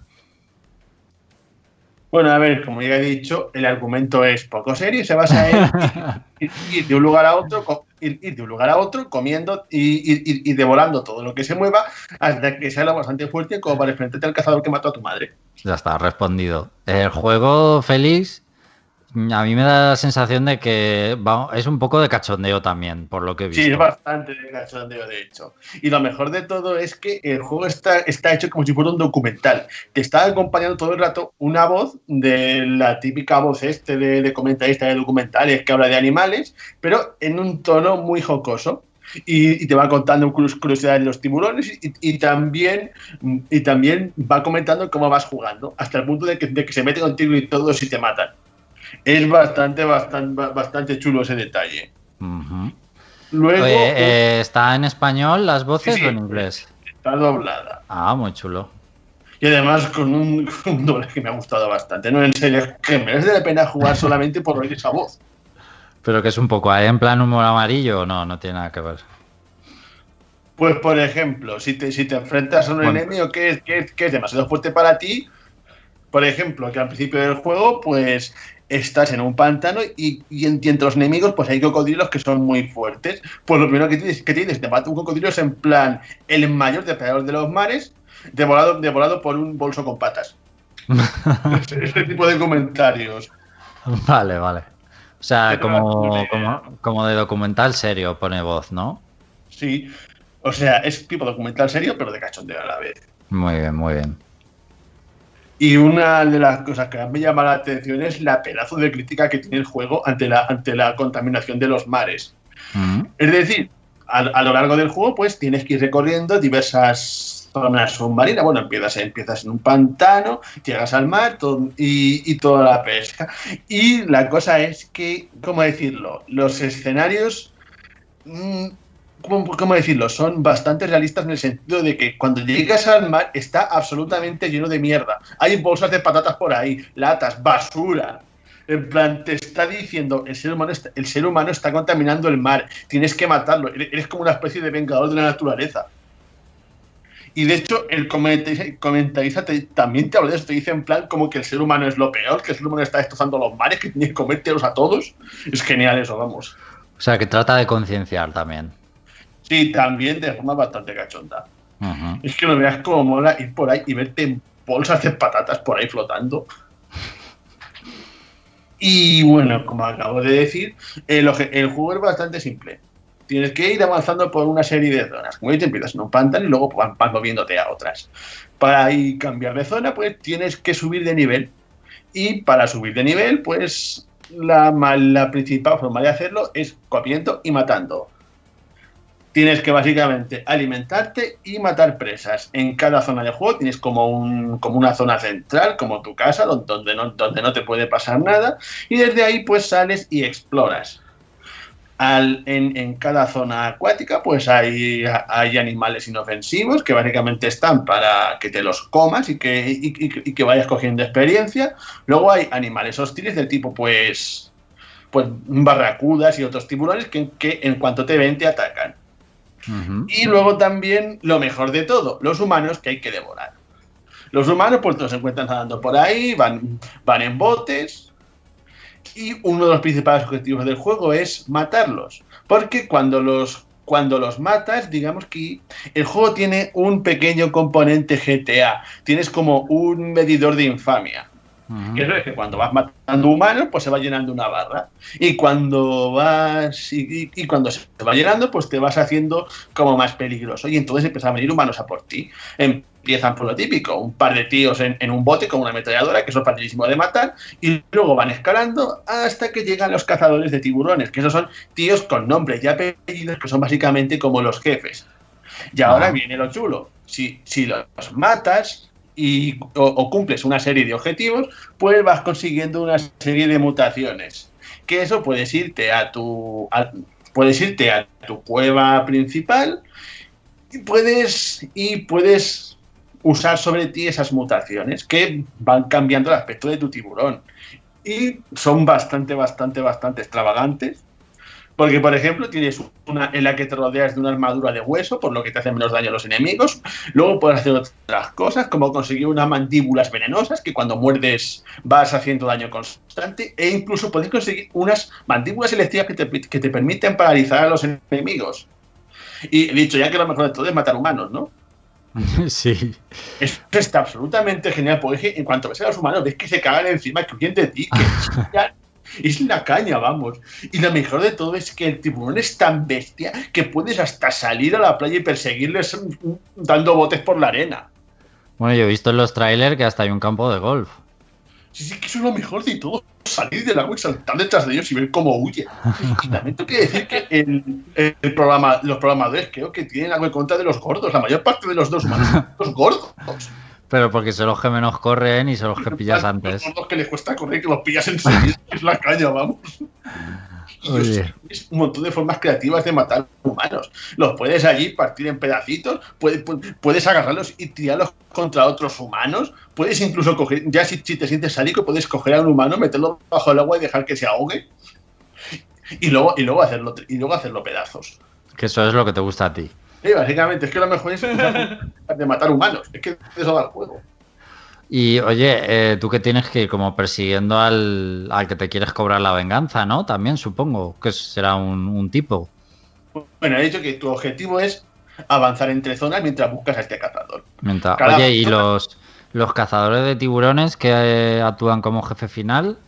Bueno, a ver, como ya he dicho, el argumento es poco serio y se basa en ir, ir de un lugar a otro, ir, ir de un lugar a otro comiendo y- y devorando todo lo que se mueva hasta que sea lo bastante fuerte como para enfrentarte al cazador que mató a tu madre. Ya está, respondido. El juego, Félix, a mí me da la sensación de que va- es un poco de cachondeo también, por lo que he visto. Sí, es bastante de cachondeo, de hecho. Y lo mejor de todo es que el juego está, está hecho como si fuera un documental. Te está acompañando todo el rato una voz de la típica voz este de, de comentarista de documentales que habla de animales, pero en un tono muy jocoso. Y, y te va contando curios- curiosidades de los tiburones y, y también, y también va comentando cómo vas jugando, hasta el punto de que, de que se mete contigo y todo si te matan. Es bastante, bastante, bastante chulo ese detalle. Luego Oye, eh, ¿está en español las voces Sí, sí. o en inglés? está doblada. Ah, muy chulo. Y además con un, con un doblaje que me ha gustado bastante. No, en serio, que merece la pena jugar solamente por oír esa voz. Pero que es un poco, ¿hay en plan humor amarillo o no? No tiene nada que ver. Pues, por ejemplo, si te, si te enfrentas a un Bueno. enemigo que es, que, es- que es demasiado fuerte para ti, por ejemplo, que al principio del juego, pues estás en un pantano y, y en- y entre los enemigos, pues hay cocodrilos que son muy fuertes. Pues lo primero que tienes que tienes, te mata un cocodrilo es en plan el mayor depredador de los mares, devorado, devorado por un bolso con patas. ese, ese tipo de comentarios. Vale, vale. O sea, como, como, como de documental serio pone voz, ¿no? Sí. O sea, es tipo documental serio, pero de cachondeo a la vez. Muy bien, muy bien. Y una de las cosas que más me llama la atención es la pedazo de crítica que tiene el juego ante la, ante la contaminación de los mares. Mm. Es decir, a, a lo largo del juego, pues tienes que ir recorriendo diversas zonas submarinas. Bueno, empiezas, empiezas en un pantano, llegas al mar todo- y, y toda la pesca. Y la cosa es que, ¿cómo decirlo? Los escenarios. ¿Cómo, decirlo? Son bastante realistas en el sentido de que cuando llegas al mar está absolutamente lleno de mierda. Hay bolsas de patatas por ahí, latas, basura. En plan, te está diciendo, el ser humano está, el ser humano está contaminando el mar, tienes que matarlo, eres como una especie de vengador de la naturaleza. Y de hecho, el comentarista, te- también te habla de eso, te dice en plan como que el ser humano es lo peor, que el ser humano está destrozando los mares, que tienes que comértelos a todos. Es genial eso, vamos. O sea, que trata de concienciar también. Sí, también de forma bastante cachonda. Es que no veas cómo mola ir por ahí y verte en bolsas de patatas por ahí flotando. Y bueno, como acabo de decir, el, juego es bastante simple. Tienes que ir avanzando por una serie de zonas. Como te empiezas en un pantano y luego vas vas moviéndote a otras. Para ahí cambiar de zona, pues tienes que subir de nivel. Y para subir de nivel, pues la, la principal forma de hacerlo es comiendo y matando. Tienes que básicamente alimentarte y matar presas. En cada zona de juego tienes como, un, como una zona central, como tu casa, don- donde no, donde no te puede pasar nada. Y desde ahí pues sales y exploras. Al- en, cada zona acuática pues hay, hay animales inofensivos que básicamente están para que te los comas y que, y que vayas cogiendo experiencia. Luego hay animales hostiles del tipo pues, pues barracudas y otros tiburones que, que en cuanto te ven te atacan. Y luego también lo mejor de todo, los humanos que hay que devorar. Los humanos pues los encuentran nadando por ahí, van, van en botes y uno de los principales objetivos del juego es matarlos. Porque cuando los, cuando los matas, digamos que el juego tiene un pequeño componente GTA. Tienes como un medidor de infamia. Ujú. Que eso es que cuando vas matando humanos, pues se va llenando una barra. Y cuando vas. Y, y- y cuando se va llenando, pues te vas haciendo como más peligroso. Y entonces empiezan a venir humanos a por ti. Empiezan por lo típico: un par de tíos en, en un bote con una ametralladora, que eso es facilísimo de matar. Y luego van escalando hasta que llegan los cazadores de tiburones, que esos son tíos con nombres y apellidos que son básicamente como los jefes. Y ahora Ah. viene lo chulo. Si, si los matas y, o, cumples una serie de objetivos, pues vas consiguiendo una serie de mutaciones. Que eso puedes irte a tu. puedes irte a tu cueva principal y puedes. y puedes usar sobre ti esas mutaciones que van cambiando el aspecto de tu tiburón. Y son bastante, bastante, bastante extravagantes. Porque, por ejemplo, tienes una en la que te rodeas de una armadura de hueso, por lo que te hace menos daño a los enemigos. Luego puedes hacer otras cosas, como conseguir unas mandíbulas venenosas, que cuando muerdes vas haciendo daño constante. E incluso puedes conseguir unas mandíbulas selectivas que te, que te permiten paralizar a los enemigos. Y he dicho ya que lo mejor de todo es matar humanos, ¿no? Sí. Esto está absolutamente genial, porque en cuanto ves a los humanos, ves que se cagan encima, que huyen de ti, que es, la caña, vamos. Y lo mejor de todo es que el tiburón es tan bestia que puedes hasta salir a la playa y perseguirles mm, dando botes por la arena. Bueno, yo he visto en los trailers que hasta hay un campo de golf. Sí, sí, que eso es lo mejor de todo. Salir del agua y saltar detrás de ellos y ver cómo huyen. Y también tengo que decir que el, el programa, los programadores creo que tienen algo en contra de los gordos. La mayor parte de los dos humanos son los gordos. Pero porque son los que menos corren y son los que pillas antes. Los gordos que les cuesta correr, que los pillas enseguida. Es la caña, vamos. Oye. Es un montón de formas creativas de matar humanos. Los puedes allí partir en pedacitos, puedes, pu- puedes agarrarlos y tirarlos contra otros humanos. Puedes incluso coger, ya si, si te sientes sádico, puedes coger a un humano, meterlo bajo el agua y dejar que se ahogue. Y luego, y luego, hacerlo, y luego hacerlo pedazos. Que eso es lo que te gusta a ti. Sí, básicamente, es que lo mejor es de matar humanos. Es que de eso va el juego. Y oye, eh, tú que tienes que ir como persiguiendo al, al que te quieres cobrar la venganza, ¿no? También supongo que será un, un tipo. Bueno, he dicho que tu objetivo es avanzar entre zonas mientras buscas a este cazador. Mientras- Oye, y los, los cazadores de tiburones que eh, actúan como jefe final,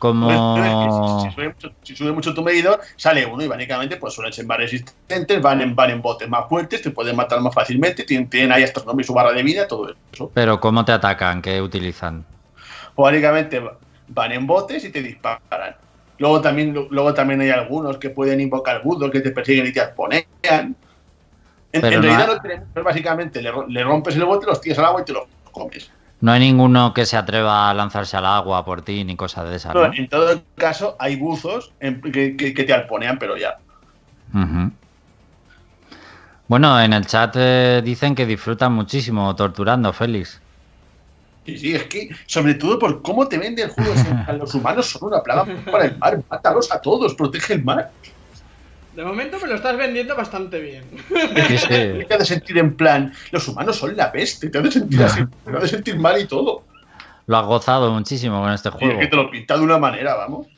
como... Pues, Si, sube mucho, si sube mucho tu medidor, sale uno y básicamente pues suelen ser más resistentes, van en, van en botes más fuertes, te pueden matar más fácilmente, tienen, tienen ahí hasta su nombre y su barra de vida, todo eso. Pero ¿cómo te atacan? ¿Qué utilizan? O básicamente va- van en botes y te disparan. Luego también, luego también hay algunos que pueden invocar budos que te persiguen y te arponean. En, no realidad ha- no tenemos, básicamente le, le rompes el bote, los tiras al agua y te los comes. No hay ninguno que se atreva a lanzarse al agua por ti ni cosas de esas, No, ¿no? en todo caso, hay buzos en- que, que- que te arponean, pero ya. Bueno, en el chat eh, dicen que disfrutan muchísimo torturando, Félix. Sí, sí, es que, sobre todo por cómo te vende el juego, los humanos son una plaga para el mar, mátalos a todos, protege el mar. De momento me lo estás vendiendo bastante bien. Sí, sí. Te hace sentir en plan, los humanos son la peste, te hace sentir así, te hace sentir mal y todo. Lo has gozado muchísimo con este Y es juego. que te lo pinta de una manera, vamos.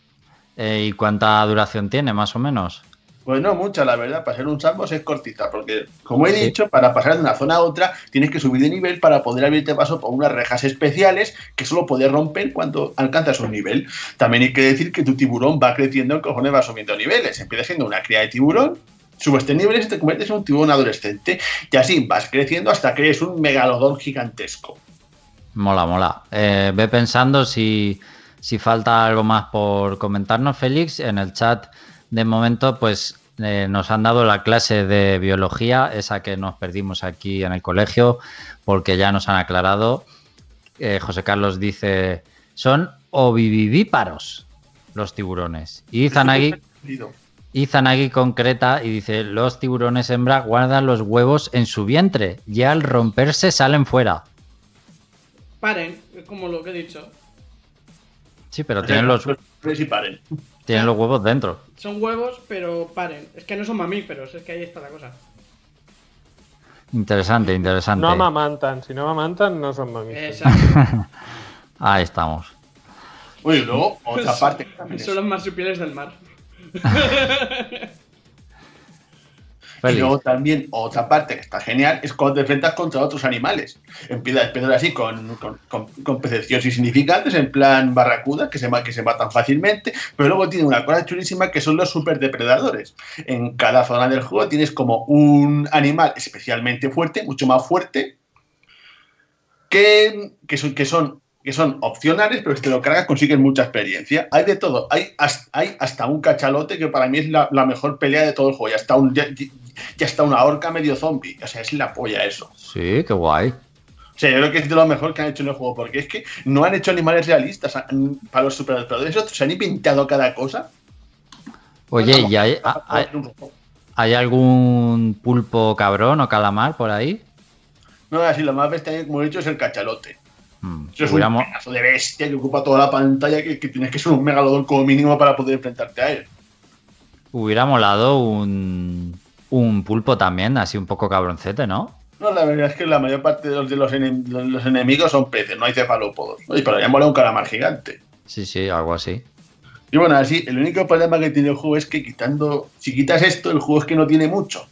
Eh, ¿Y cuánta duración tiene, más o menos? Pues no mucha, la verdad, para ser un sandbox es cortita, porque, como he dicho, para pasar de una zona a otra tienes que subir de nivel para poder abrirte paso por unas rejas especiales que solo puedes romper cuando alcanzas un nivel. También hay que decir que tu tiburón va creciendo conforme va subiendo niveles. Empieza siendo una cría de tiburón, subes de niveles y te conviertes en un tiburón adolescente. Y así vas creciendo hasta que eres un megalodón gigantesco. Mola, mola. Eh, ve pensando si, si falta algo más por comentarnos, Félix. En el chat, de momento, pues eh, nos han dado la clase de biología, esa que nos perdimos aquí en el colegio, porque ya nos han aclarado. Eh, José Carlos dice, son ovivíparos los tiburones. Y Zanagi, y Zanagi concreta y dice, los tiburones hembra guardan los huevos en su vientre y al romperse salen fuera. Paren, es como lo que he dicho. Sí, pero tienen los, y paren. Tienen los huevos dentro. Son huevos, pero paren. Es que no son mamíferos, es que ahí está la cosa. Interesante, interesante. No amamantan. Si no amamantan, no son mamíferos. Exacto. Ahí estamos. Uy, y luego, otra parte que también es- son los marsupiales del mar. Y luego también otra parte que está genial es cuando te enfrentas contra otros animales. Empiezas, empiezas así con, con, con, con insignificantes, en plan barracudas, que se, que se matan fácilmente, pero luego tiene una cosa chulísima que son los superdepredadores. En cada zona del juego tienes como un animal especialmente fuerte, mucho más fuerte, que, que, son, que son que son opcionales, pero si te lo cargas consigues mucha experiencia. Hay de todo. Hay, hay hasta un cachalote que para mí es la, la mejor pelea de todo el juego. Ya está, un, ya, ya está una horca medio zombie. O sea, es la polla eso. Sí, qué guay. O sea, yo creo que es de lo mejor que han hecho en el juego, porque es que no han hecho animales realistas para los superdepredadores. Se han inventado cada cosa. Oye, ¿y hay, hay, hay, algún pulpo cabrón o calamar por ahí? No, así lo más bestia, como he dicho, es el cachalote. Eso es un pedazo de bestia que ocupa toda la pantalla que, que, tienes que ser un megalodón como mínimo para poder enfrentarte a él. Hubiera molado un, un pulpo también, así un poco cabroncete, ¿no? No, la verdad es que la mayor parte de los, de los, enem los enemigos son peces, no hay cefalópodos. Oye, pero ya mola un calamar gigante. Sí, sí, algo así. Y bueno, así, el único problema que tiene el juego es que quitando, si quitas esto, el juego es que no tiene mucho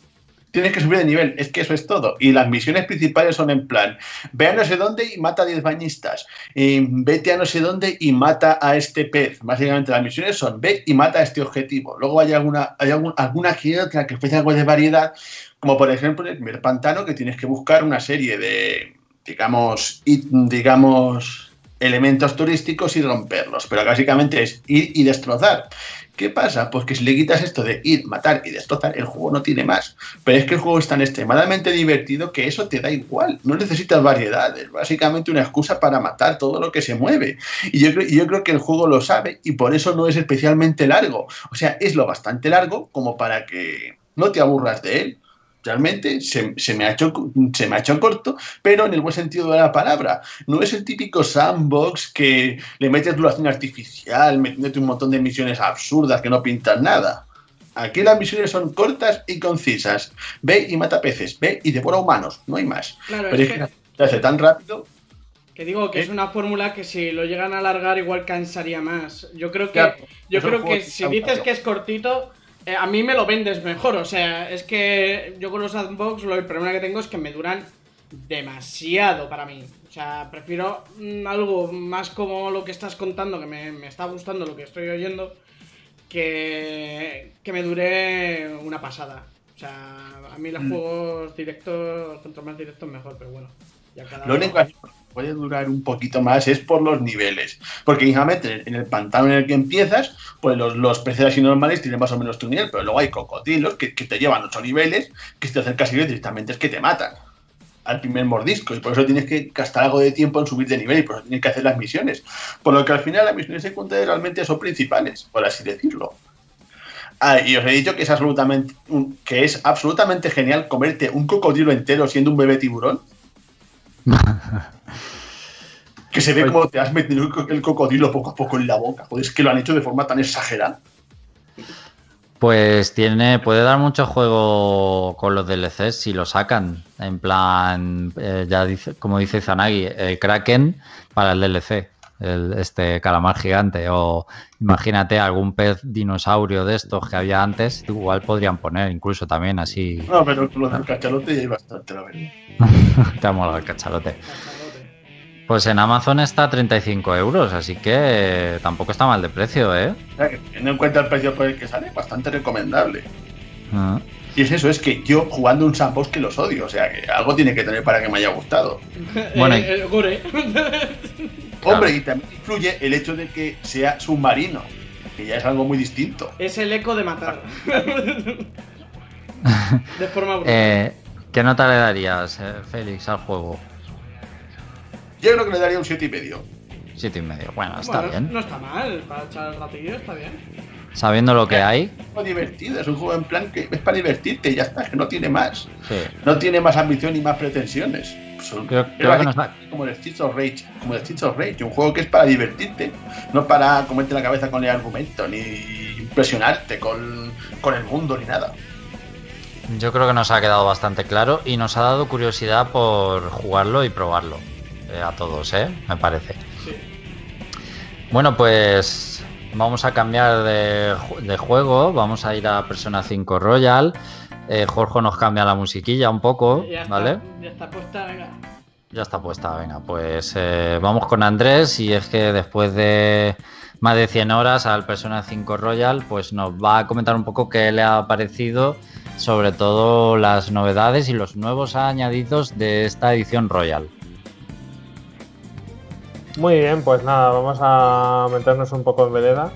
tienes que subir de nivel, es que eso es todo. Y las misiones principales son en plan, ve a no sé dónde y mata a 10 bañistas, y vete a no sé dónde y mata a este pez. Básicamente las misiones son, ve y mata a este objetivo. Luego hay alguna, hay algún, alguna que otra que ofrece algo de variedad, como por ejemplo el primer pantano que tienes que buscar una serie de, digamos, digamos, elementos turísticos y romperlos. Pero básicamente es ir y destrozar. ¿Qué pasa? Pues que si le quitas esto de ir, matar y destrozar, el juego no tiene más. Pero es que el juego es tan extremadamente divertido que eso te da igual. No necesitas variedad. Es básicamente una excusa para matar todo lo que se mueve. Y yo, creo, yo creo que el juego lo sabe y por eso no es especialmente largo. O sea, es lo bastante largo como para que no te aburras de él realmente se, se, me ha hecho, se me ha hecho corto, pero en el buen sentido de la palabra. No es el típico sandbox que le metes duración artificial, metiéndote un montón de misiones absurdas que no pintan nada. Aquí las misiones son cortas y concisas. Ve y mata peces, ve y devora humanos, no hay más. Claro, pero es, que se hace tan rápido. Que digo que ¿Eh? es una fórmula que si lo llegan a alargar igual cansaría más. Yo creo que, Claro, yo creo que si dices que es cortito, eh, a mí me lo vendes mejor. O sea, es que yo con los sandbox lo, el problema que tengo es que me duran demasiado para mí. O sea, prefiero mm, algo más como lo que estás contando, que me, me está gustando lo que estoy oyendo, que, que me dure una pasada. O sea, a mí los Mm. juegos directos, cuanto más directos mejor, pero bueno. Ya cada Lo único que puede durar un poquito más es por los niveles. Porque, fíjate, en el pantano en el que empiezas, pues los, los peces así normales tienen más o menos tu nivel, pero luego hay cocodrilos que, que te llevan 8 niveles, que si te acercas a ellos directamente es que te matan al primer mordisco. Y por eso tienes que gastar algo de tiempo en subir de nivel y por eso tienes que hacer las misiones. Por lo que al final las misiones secundarias realmente son principales, por así decirlo. Ah, y os he dicho que es absolutamente que es absolutamente genial comerte un cocodrilo entero siendo un bebé tiburón. Que se ve como te has metido el co- el cocodrilo poco a poco en la boca. Joder, es que lo han hecho de forma tan exagerada. Pues tiene, puede dar mucho juego con los DLCs si lo sacan. En plan, eh, ya dice, como dice Zanagi, el Kraken para el DLC, el- este calamar gigante. O imagínate algún pez dinosaurio de estos que había antes, igual podrían poner incluso también así. No, pero los del cachalote ya hay bastante, la verdad. Te ha molado el cachalote. Pues en Amazon está a 35 euros, así que tampoco está mal de precio, ¿eh? O sea, que teniendo en cuenta el precio por el que sale, bastante recomendable. Ah. Y es eso, es que yo jugando un sandbox que los odio. O sea, que algo tiene que tener para que me haya gustado. Bueno, Gore. Hombre, y también influye el hecho de que sea submarino, que ya es algo muy distinto. es el eco de matar. de forma brutal. Eh, ¿Qué nota le darías, eh, Félix, al juego? Yo creo que le daría un 7,5. y medio. Siete y medio. Bueno, está Bueno, bien. No está mal, para echar el ratillo está bien. Sabiendo lo que hay, Es muy divertido, es un juego en plan que es para divertirte y ya está, que no tiene más. sí. No tiene más ambición ni más pretensiones. Son- Creo, creo que nos da. como el Streets of Rage, como el Streets of Rage, un juego que es para divertirte, no para comerte la cabeza con el argumento, ni impresionarte con, con el mundo, ni nada. Yo creo que nos ha quedado bastante claro y nos ha dado curiosidad por jugarlo y probarlo. eh, a todos, ¿eh? Me parece. Sí. Bueno, pues vamos a cambiar de, ju- de juego. Vamos a ir a Persona 5 Royal. Eh, Jorge nos cambia la musiquilla un poco, Ya está, ¿vale? ya está puesta, venga. Ya está puesta, venga, pues eh, vamos con Andrés y es que después de más de 100 horas al Persona 5 Royal, pues nos va a comentar un poco qué le ha parecido, sobre todo las novedades y los nuevos añadidos de esta edición Royal. Muy bien, pues nada, vamos a meternos un poco en vereda.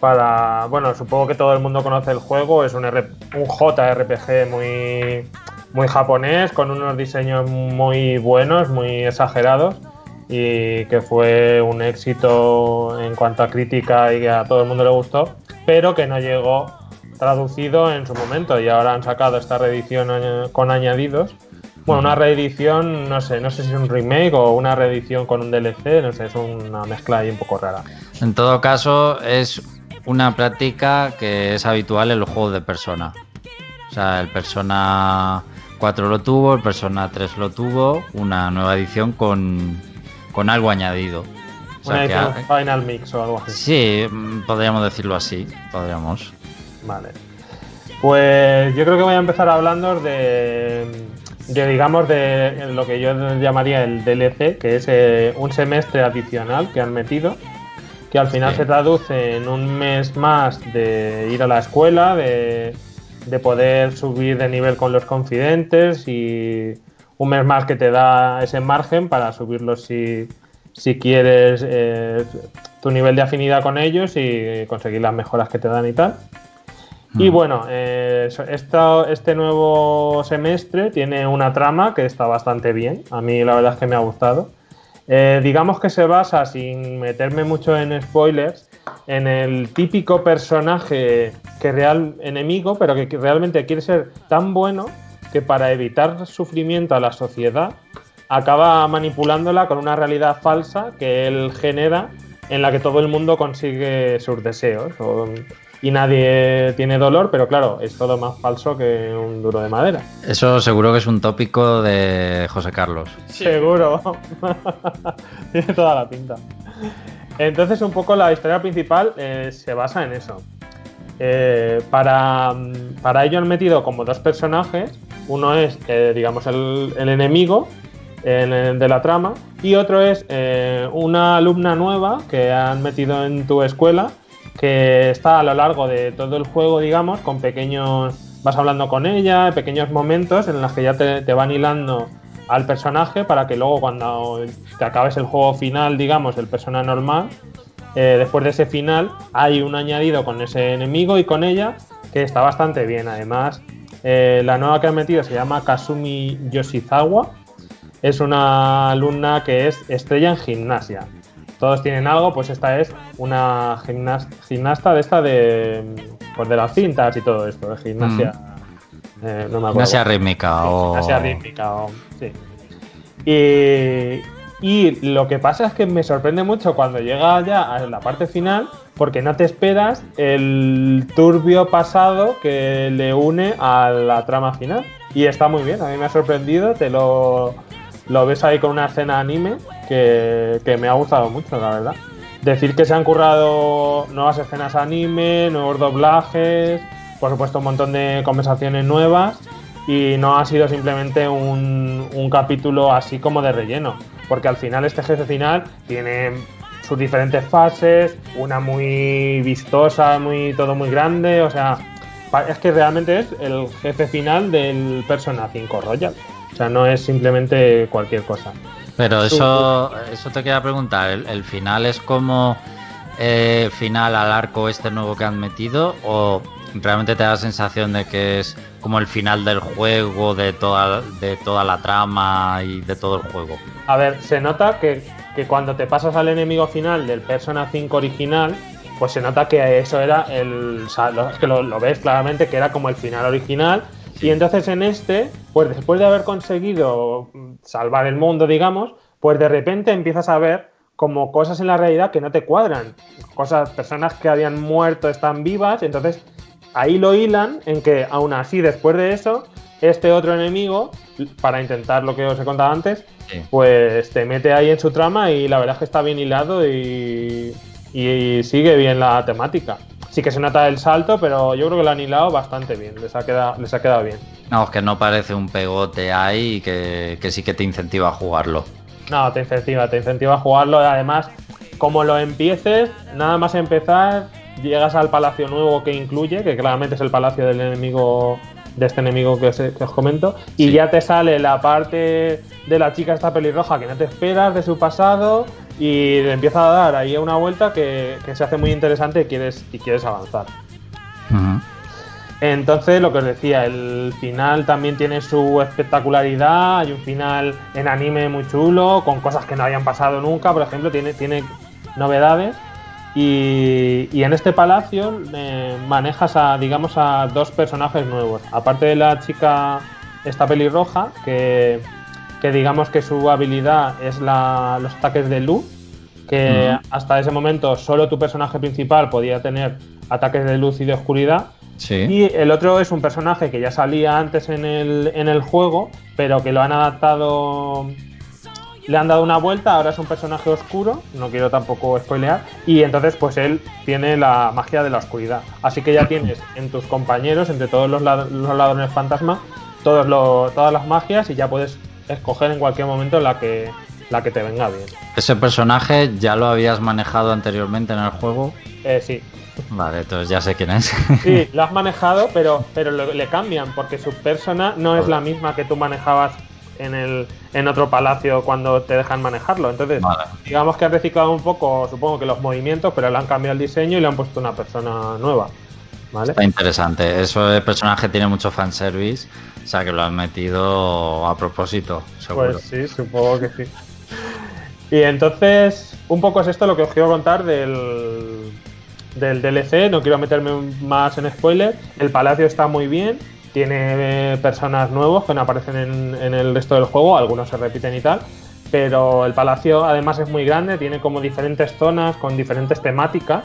Para, bueno, supongo que todo el mundo conoce el juego, es un, R- un JRPG muy, muy japonés, con unos diseños muy buenos, muy exagerados, y que fue un éxito en cuanto a crítica y que a todo el mundo le gustó, pero que no llegó traducido en su momento, y ahora han sacado esta reedición añ- con añadidos. Bueno, una reedición, no sé, no sé si es un remake o una reedición con un DLC, no sé, es una mezcla ahí un poco rara. En todo caso, es una práctica que es habitual en los juegos de Persona. O sea, el Persona 4 lo tuvo, el Persona 3 lo tuvo, una nueva edición con, con algo añadido. O sea, Una que Final Mix o algo así. Sí, mm, podríamos decirlo así, podríamos. Vale. Pues yo creo que voy a empezar hablando de, de, digamos, de lo que yo llamaría el DLC, que es eh, un semestre adicional que han metido, que al final Sí. se traduce en un mes más de ir a la escuela, de, de poder subir de nivel con los confidentes y un mes más que te da ese margen para subirlos si, si quieres eh, tu nivel de afinidad con ellos y conseguir las mejoras que te dan y tal. Y Mm. bueno, eh, esta- este nuevo semestre tiene una trama que está bastante bien. A mí la verdad es que me ha gustado. Eh, digamos que se basa, sin meterme mucho en spoilers, en el típico personaje que real enemigo, pero que que realmente quiere ser tan bueno que para evitar sufrimiento a la sociedad acaba manipulándola con una realidad falsa que él genera en la que todo el mundo consigue sus deseos o- y nadie tiene dolor, pero claro, es todo más falso que un duro de madera. Eso seguro que es un tópico de José Carlos. Sí. Seguro. Tiene toda la pinta. Entonces, un poco la historia principal eh, se basa en eso. Eh, para, para ello han metido como dos personajes. Uno es, eh, digamos, el, el enemigo el de la trama. Y otro es eh, una alumna nueva que han metido en tu escuela. Que está a lo largo de todo el juego, digamos, con pequeños. Vas hablando con ella, pequeños momentos en los que ya te, van hilando al personaje para que luego cuando te acabes el juego final, digamos, el persona normal, eh, después de ese final hay un añadido con ese enemigo y con ella que está bastante bien. Además, eh, la nueva que han metido se llama Kasumi Yoshizawa. Es una alumna que es estrella en gimnasia. Todos tienen algo, pues esta es una gimnas- gimnasta de esta de, pues de las cintas y todo esto, de gimnasia. eh, no me acuerdo. Gimnasia rítmica o... Gimnasia rítmica o- sí. Y, y lo que pasa es que me sorprende mucho cuando llega ya a la parte final, porque no te esperas el turbio pasado que le une a la trama final. Y está muy bien, a mí me ha sorprendido, te lo, lo ves ahí con una escena anime que, que me ha gustado mucho, la verdad. Decir que se han currado nuevas escenas anime, nuevos doblajes, por supuesto un montón de conversaciones nuevas y no ha sido simplemente un, un capítulo así como de relleno, porque al final este jefe final tiene sus diferentes fases, una muy vistosa, muy todo muy grande, o sea, es que realmente es el jefe final del Persona 5 Royal. O sea, no es simplemente cualquier cosa. Pero eso, eso te quería preguntar, ¿el, el final es como eh, final al arco este nuevo que han metido o realmente te da la sensación de que es como el final del juego, de toda, de toda la trama y de todo el juego? A ver, se nota que, que cuando te pasas al enemigo final del Persona 5 original, pues se nota que eso era el. O sea, lo, es que lo, lo ves claramente que era como el final original. Y entonces en este, pues después de haber conseguido salvar el mundo, digamos, pues de repente empiezas a ver como cosas en la realidad que no te cuadran. Cosas, personas que habían muerto están vivas, entonces ahí lo hilan en que aún así, después de eso, este otro enemigo, para intentar lo que os he contado antes, Sí. pues te mete ahí en su trama y la verdad es que está bien hilado y, y sigue bien la temática. Sí que se nota el salto, pero yo creo que lo han hilado bastante bien, les ha quedado, les ha quedado bien. No, que no parece un pegote ahí y que, que sí que te incentiva a jugarlo. No, te incentiva, te incentiva a jugarlo. Además, como lo empieces, nada más empezar, llegas al palacio nuevo que incluye, que claramente es el palacio del enemigo, de este enemigo que os, que os comento, y Sí. ya te sale la parte de la chica esta pelirroja que no te esperas, de su pasado, y le empieza a dar ahí una vuelta que, que se hace muy interesante y quieres, y quieres avanzar. Entonces, lo que os decía, el final también tiene su espectacularidad. Hay un final en anime muy chulo, con cosas que no habían pasado nunca. Por ejemplo, tiene, tiene novedades. Y, y en este palacio eh, manejas a, digamos, a dos personajes nuevos. Aparte de la chica, esta pelirroja, que, que digamos que su habilidad es la- los ataques de luz. Que hasta ese momento solo tu personaje principal podía tener ataques de luz y de oscuridad. Sí. Y el otro es un personaje que ya salía antes en el, en el juego, pero que lo han adaptado. Le han dado una vuelta, ahora es un personaje oscuro, no quiero tampoco spoilear, y entonces pues él tiene la magia de la oscuridad. Así que ya tienes en tus compañeros, entre todos los, lad- los ladrones fantasma, todos lo- todas las magias y ya puedes escoger en cualquier momento la que, la que te venga bien. Ese personaje ya lo habías manejado anteriormente en el juego. Eh, sí, Vale, entonces ya sé quién es. Sí, lo has manejado, pero, pero lo- le cambian, porque su persona no es la misma que tú manejabas en, el, en otro palacio cuando te dejan manejarlo. Entonces, Vale. digamos que han reciclado un poco, supongo que los movimientos, pero le han cambiado el diseño y le han puesto una persona nueva. ¿Vale? Está interesante. Eso el personaje tiene mucho fanservice. O sea que lo han metido a propósito, seguro. Pues sí, supongo que sí. Y entonces, un poco es esto lo que os quiero contar del, del DLC. No quiero meterme más en spoiler. El palacio está muy bien. Tiene eh, personas nuevos que no aparecen en, el resto del juego. Algunos se repiten y tal. Pero el palacio además es muy grande. Tiene como diferentes zonas con diferentes temáticas.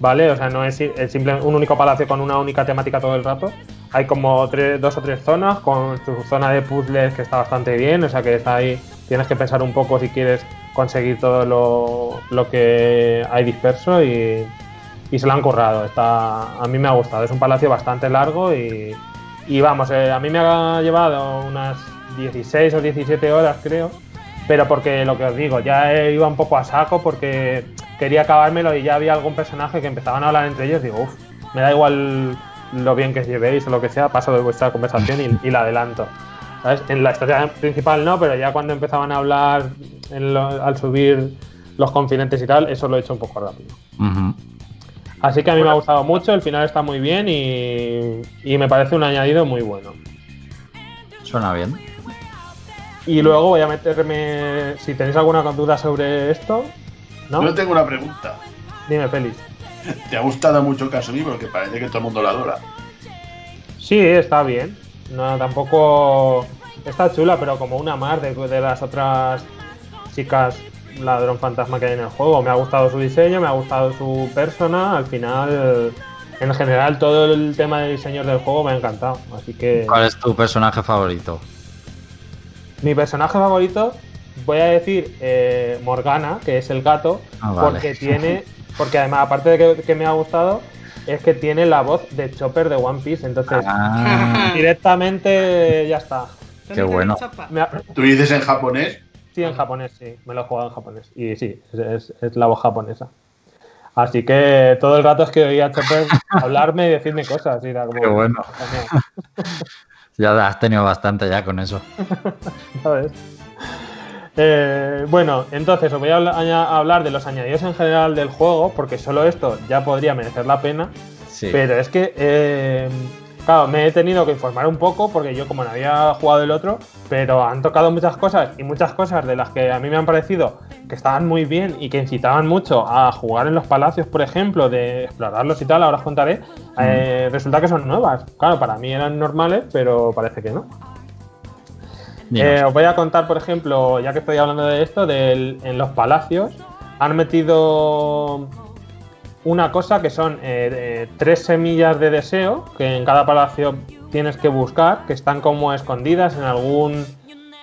¿Vale? O sea, no es, es un único palacio con una única temática todo el rato. Hay como dos o tres zonas con su zona de puzzles que está bastante bien. O sea, que está ahí. Tienes que pensar un poco si quieres conseguir todo lo, lo que hay disperso y, se lo han currado. Está, a mí me ha gustado. Es un palacio bastante largo y, vamos, eh, a mí me ha llevado unas 16 o 17 horas, creo. Pero porque lo que os digo, ya iba un poco a saco porque quería acabármelo y ya había algún personaje que empezaban a hablar entre ellos. Digo, uff, me da igual lo bien que os llevéis o lo que sea, paso de vuestra conversación y, y la adelanto. ¿Sabes? En la historia principal no, pero ya cuando empezaban a hablar en lo- al subir los confidentes y tal, eso lo he hecho un poco rápido. Así que a mí me ha gustado mucho, el final está muy bien y, y me parece un añadido muy bueno. Suena bien. Y luego voy a meterme, si tenéis alguna duda sobre esto, ¿no? Yo tengo una pregunta. Dime, Félix. ¿Te ha gustado mucho Kasumi? Porque parece que todo el mundo la adora. Sí, está bien. No, tampoco está chula, pero como una más de, de las otras chicas ladrón fantasma que hay en el juego. Me ha gustado su diseño, me ha gustado su persona. Al final, en general, todo el tema de diseño del juego me ha encantado. Así que ¿Cuál es tu personaje favorito? mi personaje favorito, voy a decir eh, Morgana, que es el gato, Ah, vale. porque tiene, porque además, aparte de que, que me ha gustado, es que tiene la voz de Chopper de One Piece. Entonces, Ah, directamente ya está. Qué bueno. ¿Tú dices en japonés? Sí, en japonés, sí. Me lo he jugado en japonés. Y sí, es, es- es la voz japonesa. Así que todo el rato es que oía a Chopper hablarme y decirme cosas. y era como, Qué bueno. ya has tenido bastante ya con eso. ¿sabes? Eh, bueno, entonces os voy a hablar de los añadidos en general del juego, porque solo esto ya podría merecer la pena. Sí. Pero es que, eh, claro, me he tenido que informar un poco porque yo como no había jugado el otro, pero han tocado muchas cosas y muchas cosas de las que a mí me han parecido que estaban muy bien y que incitaban mucho a jugar en los palacios, por ejemplo, de explorarlos y tal, ahora os contaré, eh, resulta que son nuevas. Claro, para mí eran normales, pero parece que no. Eh, os voy a contar, por ejemplo, ya que estoy hablando de esto, del- en los palacios han metido una cosa que son eh, tres semillas de deseo que en cada palacio tienes que buscar, que están como escondidas en algún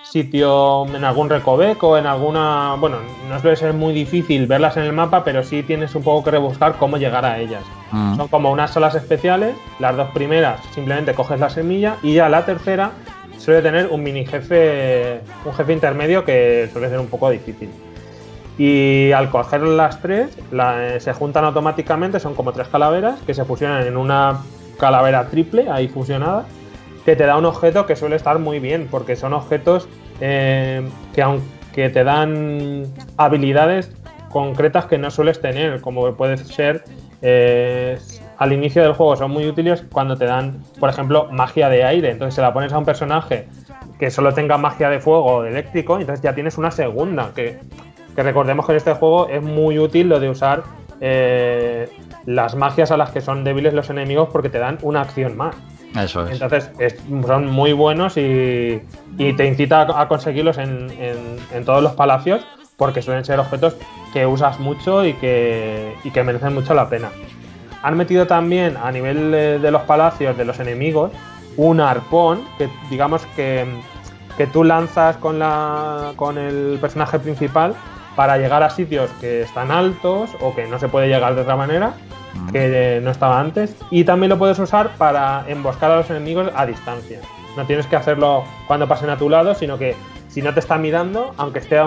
sitio, en algún recoveco, en alguna. Bueno, no suele ser muy difícil verlas en el mapa, pero sí tienes un poco que rebuscar cómo llegar a ellas. Mm. Son como unas salas especiales, las dos primeras simplemente coges la semilla y ya la tercera suele tener un mini jefe, un jefe intermedio que suele ser un poco difícil. Y al coger las tres, se juntan automáticamente, son como tres calaveras que se fusionan en una calavera triple, ahí fusionada, que te da un objeto que suele estar muy bien, porque son objetos eh, que aunque te dan habilidades concretas que no sueles tener, como puede ser eh, al inicio del juego son muy útiles cuando te dan, por ejemplo, magia de aire. Entonces se la pones a un personaje que solo tenga magia de fuego o de eléctrico, entonces ya tienes una segunda, que, que recordemos que en este juego es muy útil lo de usar eh, las magias a las que son débiles los enemigos porque te dan una acción más. Eso es. Entonces es- son muy buenos y, y te incita a, conseguirlos en, en- en todos los palacios porque suelen ser objetos que usas mucho y que, y que merecen mucho la pena. Han metido también a nivel de los palacios de los enemigos un arpón que digamos que, que tú lanzas con, la, con el personaje principal para llegar a sitios que están altos o que no se puede llegar de otra manera que no estaba antes. Y también lo puedes usar para emboscar a los enemigos a distancia. No tienes que hacerlo cuando pasen a tu lado, sino que si no te está mirando, aunque esté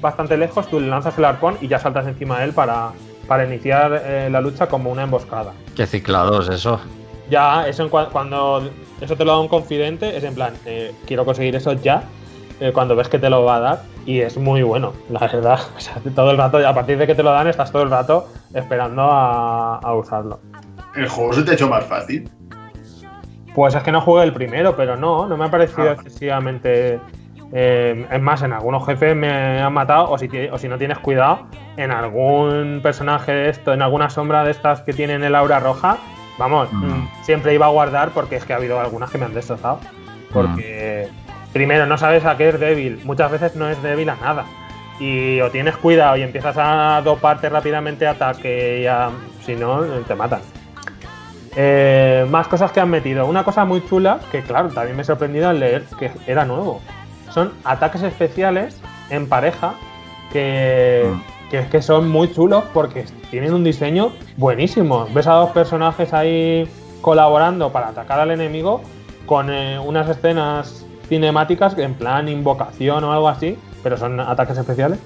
bastante lejos, tú le lanzas el arpón y ya saltas encima de él para, para iniciar eh, la lucha como una emboscada. Qué ciclados eso. Ya, eso en cua- cuando eso te lo da un confidente, es en plan, eh, quiero conseguir eso ya, eh, cuando ves que te lo va a dar, y es muy bueno, la verdad. O sea, todo el rato, a partir de que te lo dan, estás todo el rato esperando a, a usarlo. El juego se te ha hecho más fácil. Pues es que no jugué el primero, pero no, no me ha parecido Ah. excesivamente. eh, es más, en algunos jefes me han matado, o si, o si no tienes cuidado, en algún personaje de esto, en alguna sombra de estas que tienen el aura roja, vamos, Mm. mm, siempre iba a guardar porque es que ha habido algunas que me han destrozado. Porque, primero, no sabes a qué es débil, muchas veces no es débil a nada. Y o tienes cuidado y empiezas a doparte rápidamente ataque, y a- si no, te matan. Eh, más cosas que han metido. Una cosa muy chula, que claro, también me he sorprendido al leer que era nuevo. Son ataques especiales en pareja que, Mm. Que, que son muy chulos porque tienen un diseño buenísimo. Ves a dos personajes ahí colaborando para atacar al enemigo con eh, unas escenas cinemáticas en plan invocación o algo así, pero son ataques especiales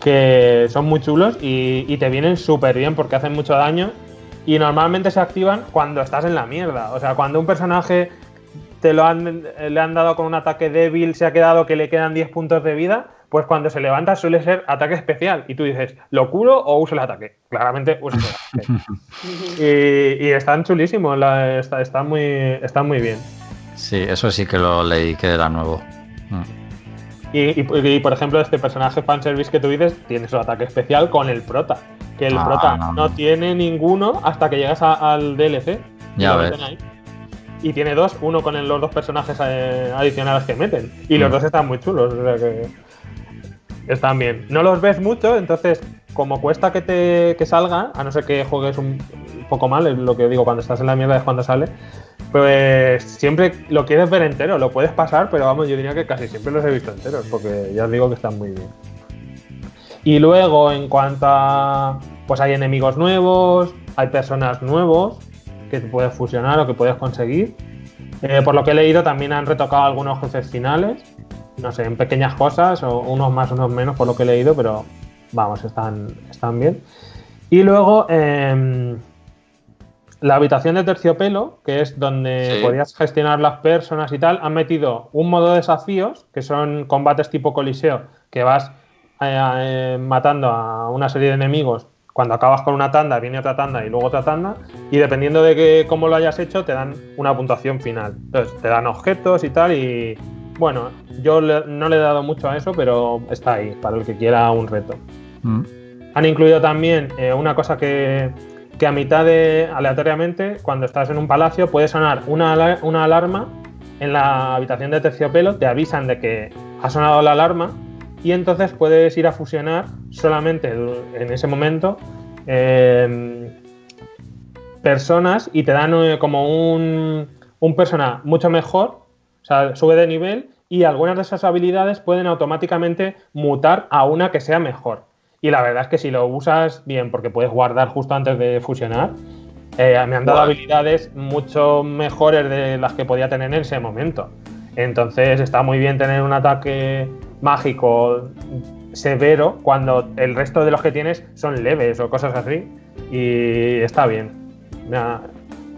que son muy chulos y, te vienen súper bien porque hacen mucho daño y normalmente se activan cuando estás en la mierda. O sea, cuando un personaje te lo le han dado con un ataque débil, se ha quedado que le quedan 10 puntos de vida, pues cuando se levanta suele ser ataque especial. Y tú dices, ¿lo curo o uso el ataque? Claramente uso el ataque. y, y están chulísimos, la- está- muy, están muy bien. Sí, eso sí que lo leí que era nuevo. Mm. Y, y- y, por ejemplo, este personaje fanservice que tú dices tiene su ataque especial con el prota. Que el Ah, prota no. no tiene ninguno hasta que llegas a- al DLC. Ya ves. Y tiene dos, uno con el- los dos personajes eh, adicionales que meten. Y los Mm. dos están muy chulos, o sea que están bien. No los ves mucho, entonces, como cuesta que te que salga, a no ser que juegues un poco mal, es lo que digo, cuando estás en la mierda es cuando sale, pues siempre lo quieres ver entero, lo puedes pasar, pero vamos, yo diría que casi siempre los he visto enteros, porque ya os digo que están muy bien. Y luego, en cuanto a. Pues hay enemigos nuevos, hay personas nuevos que puedes fusionar o que puedes conseguir. Eh, por lo que he leído, también han retocado algunos jefes finales. No sé, en pequeñas cosas, o unos más, unos menos, por lo que he leído, pero vamos, están, están bien. Y luego, em, la habitación de terciopelo, que es donde Sí. podías gestionar las personas y tal, han metido un modo de desafíos, que son combates tipo coliseo, que vas eh, eh, matando a una serie de enemigos. Cuando acabas con una tanda, viene otra tanda y luego otra tanda. Y dependiendo de que, cómo lo hayas hecho, te dan una puntuación final. Entonces, te dan objetos y tal. Y bueno, yo le- no le he dado mucho a eso, pero está ahí, para el que quiera un reto. Mm. Han incluido también eh, una cosa que, que a mitad de, aleatoriamente, cuando estás en un palacio, puede sonar una, una alarma en la habitación de terciopelo, te avisan de que ha sonado la alarma y entonces puedes ir a fusionar solamente en ese momento eh, personas y te dan eh, como un, un persona mucho mejor, o sea, sube de nivel y algunas de esas habilidades pueden automáticamente mutar a una que sea mejor. Y la verdad es que si lo usas bien, porque puedes guardar justo antes de fusionar, eh, me han dado habilidades mucho mejores de las que podía tener en ese momento. Entonces está muy bien tener un ataque mágico severo cuando el resto de los que tienes son leves o cosas así. Y está bien. Me ha,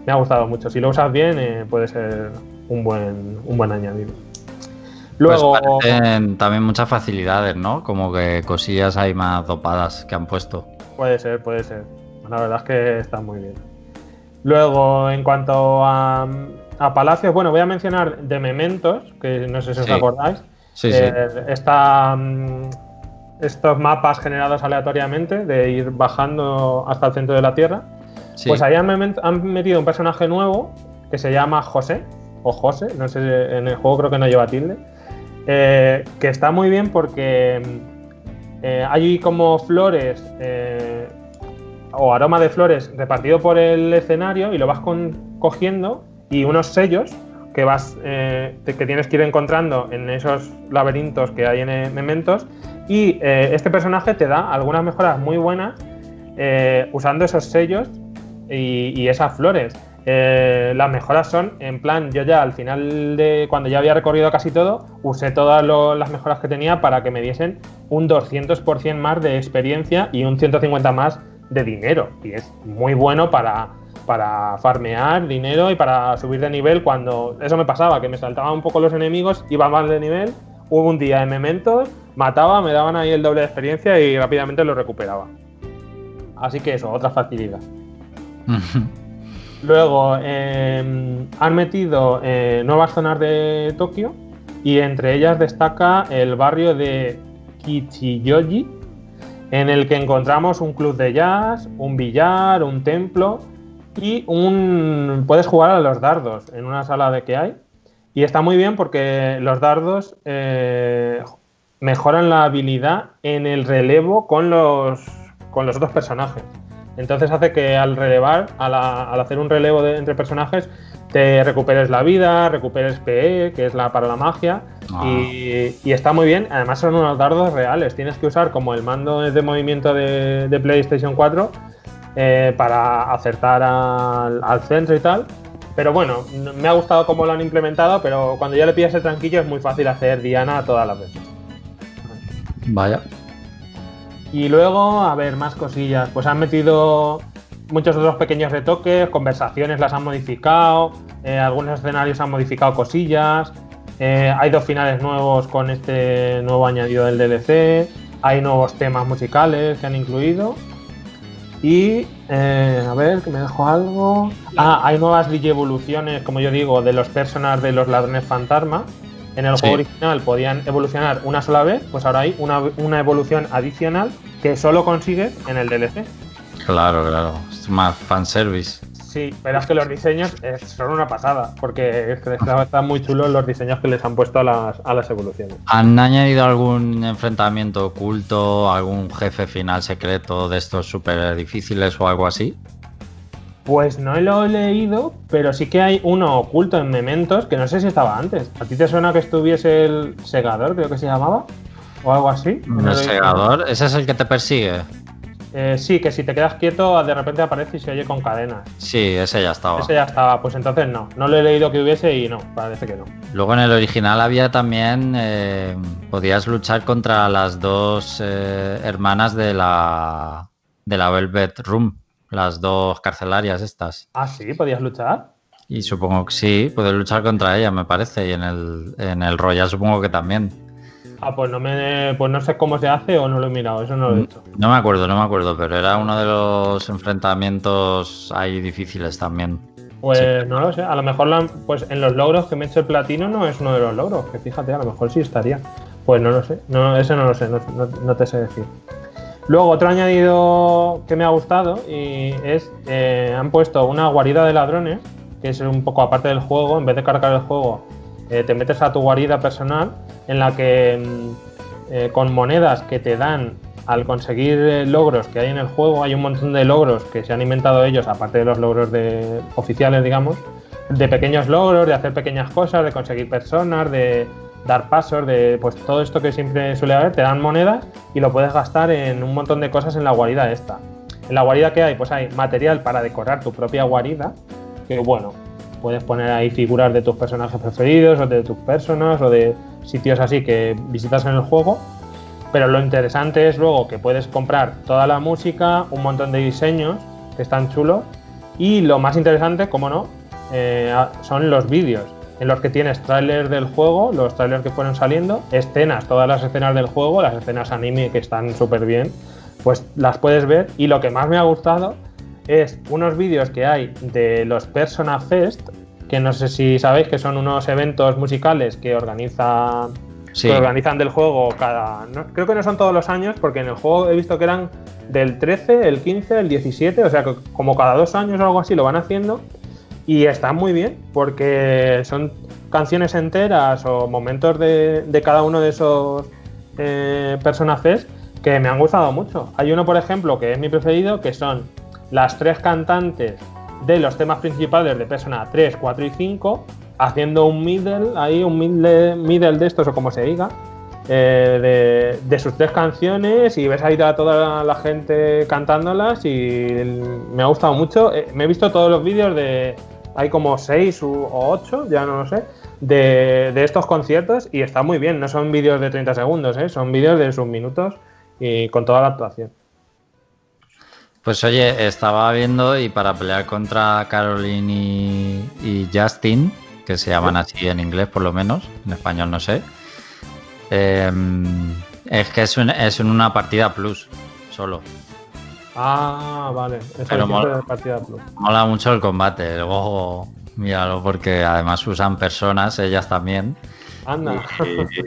me ha gustado mucho. Si lo usas bien, eh, puede ser un buen, un buen añadido. Luego, Pues parecen también muchas facilidades, ¿no? Como que cosillas ahí más dopadas que han puesto. Puede ser, puede ser. La verdad es que está muy bien. Luego, en cuanto a, a Palacios, bueno, voy a mencionar de Mementos, que no sé si os Sí. acordáis. Sí. Eh, mm, estos mapas generados aleatoriamente de ir bajando hasta el centro de la Tierra. Pues ahí han metido un personaje nuevo que se llama José, o José, no sé, en el juego creo que no lleva tilde, eh, que está muy bien porque mm, eh, hay como flores eh, o aroma de flores repartido por el escenario y lo vas cogiendo y unos sellos que vas que tienes que ir encontrando en esos laberintos que hay en Mementos y este personaje te da algunas mejoras muy buenas usando esos sellos y esas flores. Eh, las mejoras son, en plan, yo ya al final de cuando ya había recorrido casi todo, usé todas lo- las mejoras que tenía para que me diesen un 200% más de experiencia y un 150 más de dinero. Y es muy bueno para, para farmear dinero y para subir de nivel cuando eso me pasaba, que me saltaban un poco los enemigos, iba más de nivel, hubo un día de mementos, mataba, me daban ahí el doble de experiencia y rápidamente lo recuperaba. Así que eso, otra facilidad. Luego eh, han metido eh, nuevas zonas de Tokio y entre ellas destaca el barrio de Kichiyoji, en el que encontramos un club de jazz, un billar, un templo y un puedes jugar a los dardos en una sala de que hay. Y está muy bien porque los dardos eh, mejoran la habilidad en el relevo con los, con los otros personajes. Entonces hace que al relevar, al, al hacer un relevo de- entre personajes, te recuperes la vida, recuperes PE, que es la para la magia, Ah. y, y está muy bien. Además son unos dardos reales. Tienes que usar como el mando de movimiento de, de PlayStation 4 eh, para acertar al, al centro y tal. Pero bueno, me ha gustado cómo lo han implementado, pero cuando ya le pillas el tranquillo es muy fácil hacer Diana todas las veces. Vaya. Y luego, a ver, más cosillas. Pues han metido muchos otros pequeños retoques, conversaciones las han modificado, eh, algunos escenarios han modificado cosillas, eh, hay dos finales nuevos con este nuevo añadido del DLC, hay nuevos temas musicales que han incluido. Y, eh, a ver, que me dejo algo. Ah, hay nuevas evoluciones, como yo digo, de los personajes de los ladrones fantasma. En el Sí. juego original podían evolucionar una sola vez, pues ahora hay una, una evolución adicional que solo consigues en el DLC. Claro, claro. Es más fanservice. Sí, pero es que los diseños eh, son una pasada, porque es que están están muy chulos los diseños que les han puesto a las, a las evoluciones. ¿Han añadido algún enfrentamiento oculto, algún jefe final secreto de estos súper difíciles o algo así? Pues no lo he leído, pero sí que hay uno oculto en Mementos que no sé si estaba antes. ¿A ti te suena que estuviese el segador, creo que se llamaba? ¿O algo así? ¿El segador? ¿Ese es el que te persigue? Eh, sí, que si te quedas quieto, de repente aparece y se oye con cadenas. Sí, ese ya estaba. Ese ya estaba, pues entonces no. No lo he leído que hubiese y no, parece que no. Luego en el original había también, eh, podías luchar contra las dos eh, hermanas de la, de la Velvet Room, las dos carcelarias estas. Ah, sí, podías luchar. Y supongo que sí, puedes luchar contra ellas, me parece. Y en el, en el Royal supongo que también. Ah, pues no me, pues no sé cómo se hace o no lo he mirado, eso no lo he hecho. No me acuerdo, no me acuerdo, pero era uno de los enfrentamientos ahí difíciles también. Pues no lo sé, a lo mejor la- pues en los logros que me he hecho el platino no es uno de los logros, que fíjate, a lo mejor sí estaría. Pues no lo sé, no, eso no lo sé, no, no- no te sé decir. Luego, otro añadido que me ha gustado y es, eh, han puesto una guarida de ladrones, que es un poco aparte del juego, en vez de cargar el juego, eh, te metes a tu guarida personal en la que mm, eh, con monedas que te dan al conseguir eh, logros que hay en el juego, hay un montón de logros que se han inventado ellos, aparte de los logros de, oficiales, digamos, de pequeños logros, de hacer pequeñas cosas, de conseguir personas, de, dar pasos, de pues todo esto que siempre suele haber, te dan monedas y lo puedes gastar en un montón de cosas en la guarida esta. En la guarida que hay, pues hay material para decorar tu propia guarida, que bueno, puedes poner ahí figuras de tus personajes preferidos o de tus personas o de sitios así que visitas en el juego. Pero lo interesante es luego que puedes comprar toda la música, un montón de diseños que están chulos y lo más interesante, como no, eh, son los vídeos en los que tienes trailers del juego, los trailers que fueron saliendo, escenas, todas las escenas del juego, las escenas anime que están súper bien, pues las puedes ver. Y lo que más me ha gustado es unos vídeos que hay de los Persona Fest, que no sé si sabéis que son unos eventos musicales que organizan Sí. que organizan del juego cada. no- creo que no son todos los años, porque en el juego he visto que eran del 13, el 15, el 17, o sea que como cada dos años o algo así lo van haciendo. Y está muy bien, porque son canciones enteras o momentos de, de cada uno de esos eh, Persona Fest que me han gustado mucho. Hay uno, por ejemplo, que es mi preferido, que son las tres cantantes de los temas principales de Persona 3, 4 y 5, haciendo un middle, ahí un middle, middle de estos o como se diga, eh, de, de sus tres canciones y ves ahí a toda la gente cantándolas y me ha gustado mucho. Eh, me he visto todos los vídeos de, hay como seis u- o ocho, ya no lo sé, de, de estos conciertos y está muy bien. No son vídeos de 30 segundos, ¿eh? son vídeos de sus minutos y con toda la actuación. Pues oye, estaba viendo y para pelear contra Caroline y, y Justin, que se llaman así en inglés por lo menos, en español no sé, eh, es que es, un- es una partida plus, solo. Ah, vale. Eso Pero mola. de partida plus. Mola mucho el combate, luego míralo porque además usan personas, ellas también, Anda.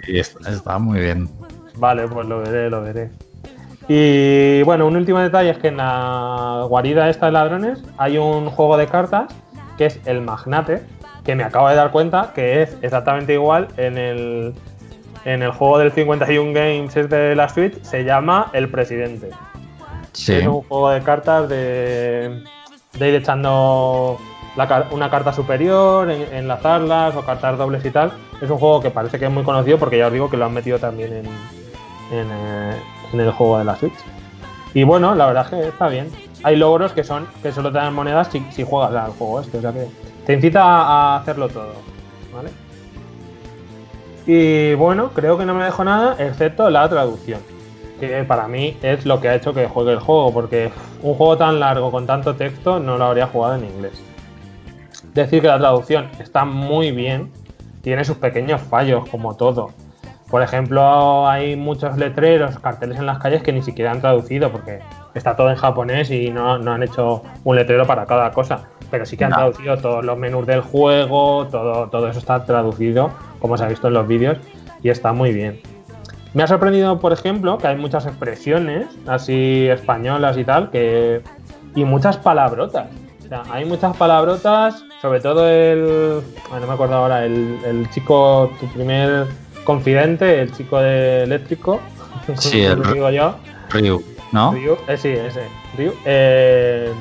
y, y está, está muy bien. Vale, pues lo veré, lo veré. Y bueno, un último detalle es que en la guarida esta de ladrones hay un juego de cartas que es el Magnate, que me acabo de dar cuenta que es exactamente igual en el, en el juego del 51 Games es de la Switch, se llama El Presidente. Es un juego de cartas de, de ir echando una carta superior, en- enlazarlas o cartas dobles y tal. Es un juego que parece que es muy conocido porque ya os digo que lo han metido también en, eh, el juego de la Switch. Y bueno, la verdad es que está bien. Hay logros que son que solo te dan monedas si, juegas al juego este, o sea que te incita a hacerlo todo. Y bueno, creo que no me dejo nada excepto la traducción que para mí es lo que ha hecho que juegue el juego, porque un juego tan largo con tanto texto no lo habría jugado en inglés. Decir que la traducción está muy bien, tiene sus pequeños fallos, como todo. Por ejemplo, hay muchos letreros, carteles en las calles que ni siquiera han traducido, porque está todo en japonés y no, no han hecho un letrero para cada cosa. Pero sí que han No. traducido todos los menús del juego, todo, todo eso está traducido, como se ha visto en los vídeos, y está muy bien. Me ha sorprendido, por ejemplo, que hay muchas expresiones así españolas y tal, que y muchas palabrotas. O sea, hay muchas palabrotas, sobre todo el. no me acuerdo ahora, el, el chico, tu primer confidente, el chico de eléctrico. Sí, el- digo yo. Ryu, ¿no? Ryu, eh, sí, ese. Ryu. eh,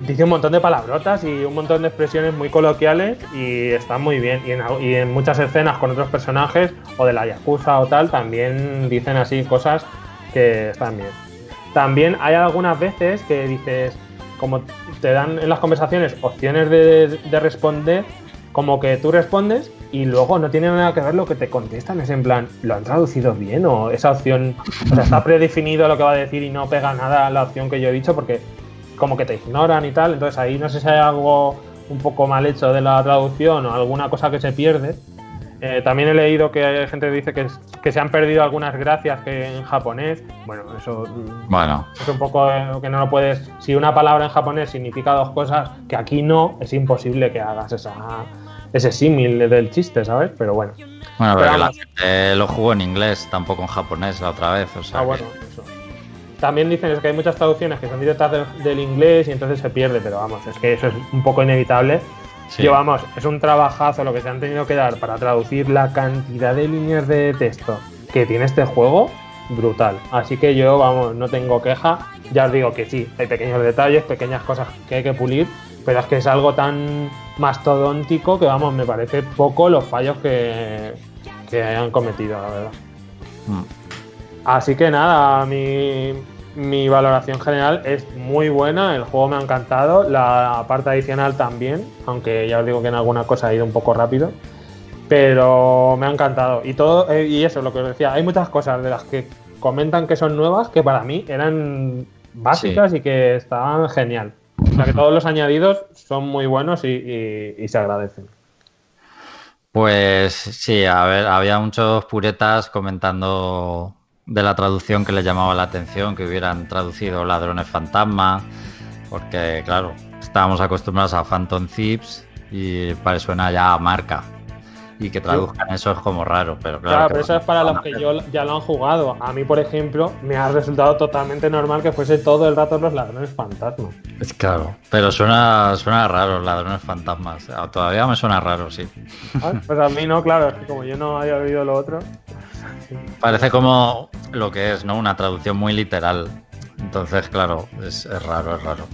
dice un montón de palabrotas y un montón de expresiones muy coloquiales y están muy bien. Y en, al- y en muchas escenas con otros personajes o de la Yakuza o tal, también dicen así cosas que están bien. También hay algunas veces que dices, como te dan en las conversaciones opciones de, de responder, como que tú respondes y luego no tiene nada que ver lo que te contestan. Es en plan, ¿lo han traducido bien? O esa opción, o sea, está predefinido lo que va a decir y no pega nada a la opción que yo he dicho porque como que te ignoran y tal. Entonces ahí no sé si hay algo un poco mal hecho de la traducción o alguna cosa que se pierde. Eh, también he leído que hay gente que dice que, es- que se han perdido algunas gracias que en japonés. Bueno, eso mm, Bueno, es un poco eh, que no lo puedes. Si una palabra en japonés significa dos cosas que aquí no, es imposible que hagas esa, ese símil del chiste, ¿sabes? Pero bueno. bueno, Pero pero la gente lo jugó en inglés, tampoco en japonés la otra vez. O sea Ah, que- bueno, eso. También dicen es que hay muchas traducciones que son directas del, del inglés y entonces se pierde, pero vamos, es que eso es un poco inevitable. sí. Yo, vamos, es un trabajazo lo que se han tenido que dar para traducir la cantidad de líneas de texto que tiene este juego, brutal. Así que yo, vamos, no tengo queja. Ya os digo que sí, hay pequeños detalles, pequeñas cosas que hay que pulir, pero es que es algo tan mastodóntico que, vamos, me parece poco los fallos que, que hayan cometido, la verdad. Mm. Así que nada, mi, mi valoración general es muy buena, el juego me ha encantado, la parte adicional también, aunque ya os digo que en alguna cosa ha ido un poco rápido, pero me ha encantado. Y todo, eh, y eso, lo que os decía, hay muchas cosas de las que comentan que son nuevas que para mí eran básicas y que estaban genial. O sea que todos los añadidos son muy buenos y, y- y se agradecen. Pues sí, a ver, había muchos puretas comentando de la traducción que les llamaba la atención, que hubieran traducido ladrones fantasma, porque claro, estábamos acostumbrados a Phantom Thieves y para suena ya a marca. Y que traduzcan eso es como raro, pero claro. Claro, pero eso es para los que yo ya lo han jugado. A mí, por ejemplo, me ha resultado totalmente normal que fuese todo el rato los ladrones fantasmas. Es claro, pero suena, suena raro, ladrones fantasmas. Ah, Todavía me suena raro, sí. ¿sabes? Pues a mí no, claro, es que como yo no había oído lo otro. Parece como lo que es, ¿no? Una traducción muy literal. Entonces, claro, es, raro, es raro.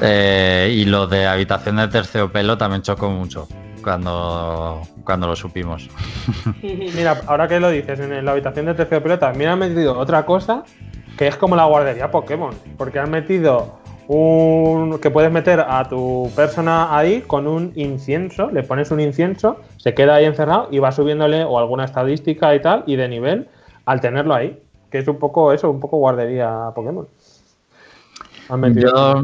Eh, y lo de habitación de terciopelo también chocó mucho cuando, cuando lo supimos. Mira, ahora que lo dices, en la habitación de terciopelo también han metido otra cosa que es como la guardería Pokémon. Porque han metido un. que puedes meter a tu persona ahí con un incienso, le pones un incienso, se queda ahí encerrado y va subiéndole o alguna estadística y tal, y de nivel al tenerlo ahí. Que es un poco eso, un poco guardería Pokémon. Yo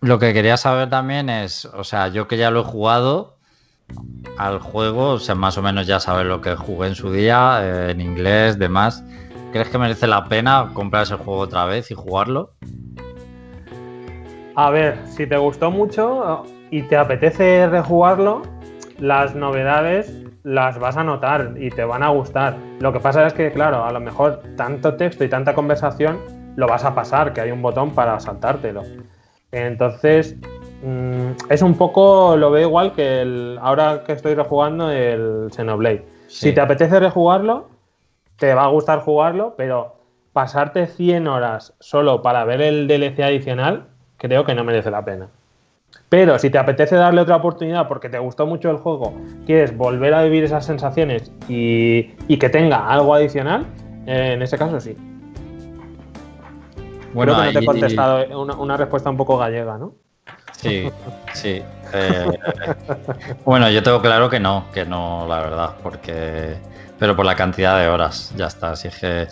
lo que quería saber también es, o sea, yo que ya lo he jugado al juego, o sea, más o menos ya sabes lo que jugué en su día, eh, en inglés, demás. ¿Crees que merece la pena comprar ese juego otra vez y jugarlo? A ver, si te gustó mucho y te apetece rejugarlo, las novedades las vas a notar y te van a gustar. Lo que pasa es que, claro, a lo mejor tanto texto y tanta conversación lo vas a pasar, que hay un botón para saltártelo. Entonces, mm, es un poco, lo veo igual que el, ahora que estoy rejugando el Xenoblade. Sí. Si te apetece rejugarlo, te va a gustar jugarlo, pero pasarte 100 horas solo para ver el DLC adicional, creo que no merece la pena. Pero si te apetece darle otra oportunidad porque te gustó mucho el juego, quieres volver a vivir esas sensaciones y, y que tenga algo adicional, eh, en ese caso sí. Bueno, Creo que no te he contestado eh, una, una respuesta un poco gallega, ¿no? Sí, sí. Eh, bueno, yo tengo claro que no, que no, la verdad, porque. Pero por la cantidad de horas, ya está. Así es que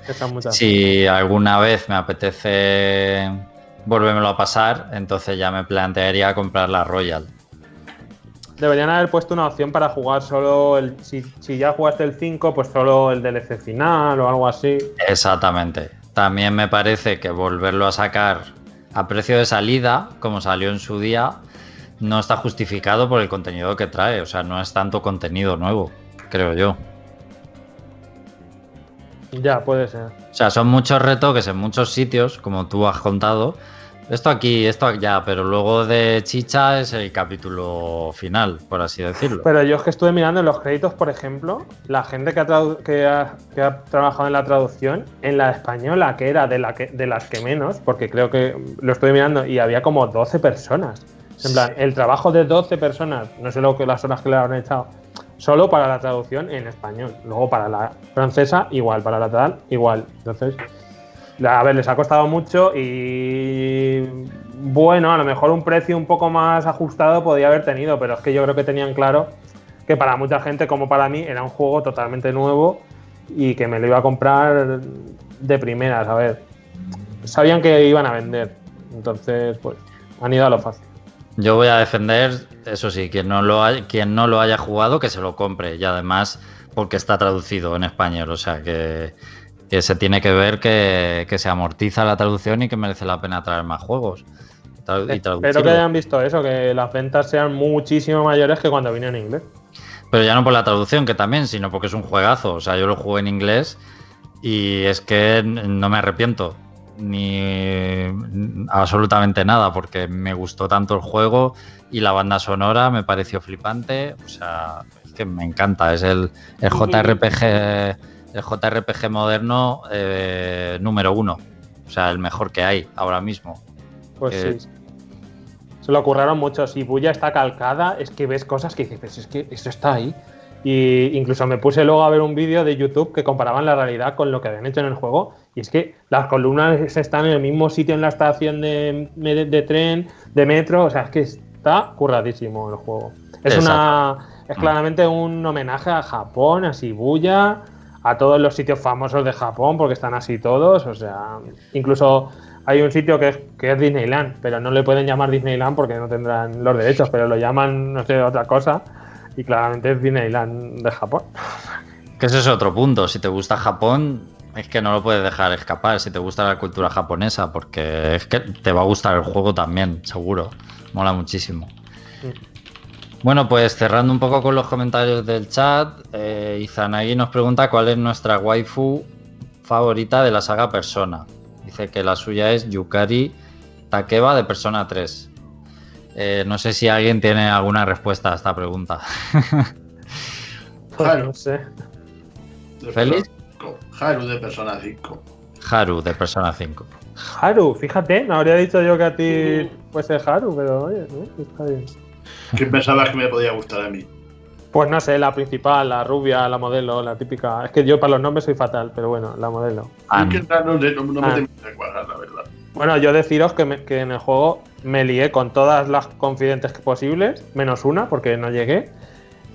si alguna vez me apetece volvérmelo a pasar, entonces ya me plantearía comprar la Royal. Deberían haber puesto una opción para jugar solo el. Si, si ya jugaste el 5, pues solo el DLC final o algo así. Exactamente. También me parece que volverlo a sacar a precio de salida, como salió en su día, no está justificado por el contenido que trae. O sea, no es tanto contenido nuevo, creo yo. Ya, puede ser. O sea, son muchos retoques en muchos sitios, como tú has contado. Esto aquí, esto allá, pero luego de Chicha es el capítulo final, por así decirlo. Pero yo es que estuve mirando en los créditos, por ejemplo, la gente que ha, tradu- que ha- que ha trabajado en la traducción, en la española, que era de, la que, de las que menos, porque creo que lo estuve mirando y había como 12 personas. En plan, el trabajo de 12 personas, no sé lo que las horas que le habrán echado, solo para la traducción en español. Luego para la francesa, igual, para la tal, igual. Entonces, a ver, les ha costado mucho y bueno, a lo mejor un precio un poco más ajustado podía haber tenido, pero es que yo creo que tenían claro que para mucha gente como para mí era un juego totalmente nuevo y que me lo iba a comprar de primeras, a ver. Sabían que iban a vender, entonces pues han ido a lo fácil. Yo voy a defender, eso sí, quien no lo haya, quien no lo haya jugado, que se lo compre. Y además, porque está traducido en español. O sea que, que se tiene que ver que, que se amortiza la traducción y que merece la pena traer más juegos. Y Espero que hayan visto eso, que las ventas sean muchísimo mayores que cuando vino en inglés. Pero ya no por la traducción, que también, sino porque es un juegazo. O sea, yo lo jugué en inglés y es que no me arrepiento ni absolutamente nada, porque me gustó tanto el juego y la banda sonora me pareció flipante. O sea, es que me encanta. Es el, el JRPG, el JRPG moderno eh, número uno. O sea, el mejor que hay ahora mismo. Pues Eh, sí. Se lo ocurrieron mucho. Si Buya está calcada, es que ves cosas que dices, "Pues es que eso está ahí. Y incluso me puse luego a ver un vídeo de YouTube que comparaban la realidad con lo que habían hecho en el juego. Y es que las columnas están en el mismo sitio en la estación de, de- de tren, de metro. O sea, es que está curradísimo el juego. Es Exacto. una. Es claramente un homenaje a Japón, a Shibuya, a todos los sitios famosos de Japón, porque están así todos. O sea, incluso hay un sitio que es, que es Disneyland, pero no le pueden llamar Disneyland porque no tendrán los derechos, pero lo llaman, no sé, otra cosa. Y claramente es Disneyland de Japón. Que ese es otro punto. Si te gusta Japón, es que no lo puedes dejar escapar. Si te gusta la cultura japonesa, porque es que te va a gustar el juego también, seguro. Mola muchísimo. Bueno, pues cerrando un poco con los comentarios del chat, eh, Izanagi nos pregunta cuál es nuestra waifu favorita de la saga Persona. Dice que la suya es Yukari Takeba de Persona 3. Eh, no sé si alguien tiene alguna respuesta a esta pregunta. Claro. no sé. 5. Haru de Persona 5. Haru de Persona 5. Haru, fíjate, no habría dicho yo que a ti fuese Haru, pero oye, ¿no? está bien. ¿Qué pensabas que me podía gustar a mí? Pues no sé, la principal, la rubia, la modelo, la típica. Es que yo para los nombres soy fatal, pero bueno, la modelo. Es que no, no- no me Ah. cuadrar, la verdad. Bueno, yo deciros que, me- que en el juego me lié con todas las confidentes posibles, menos una, porque no llegué.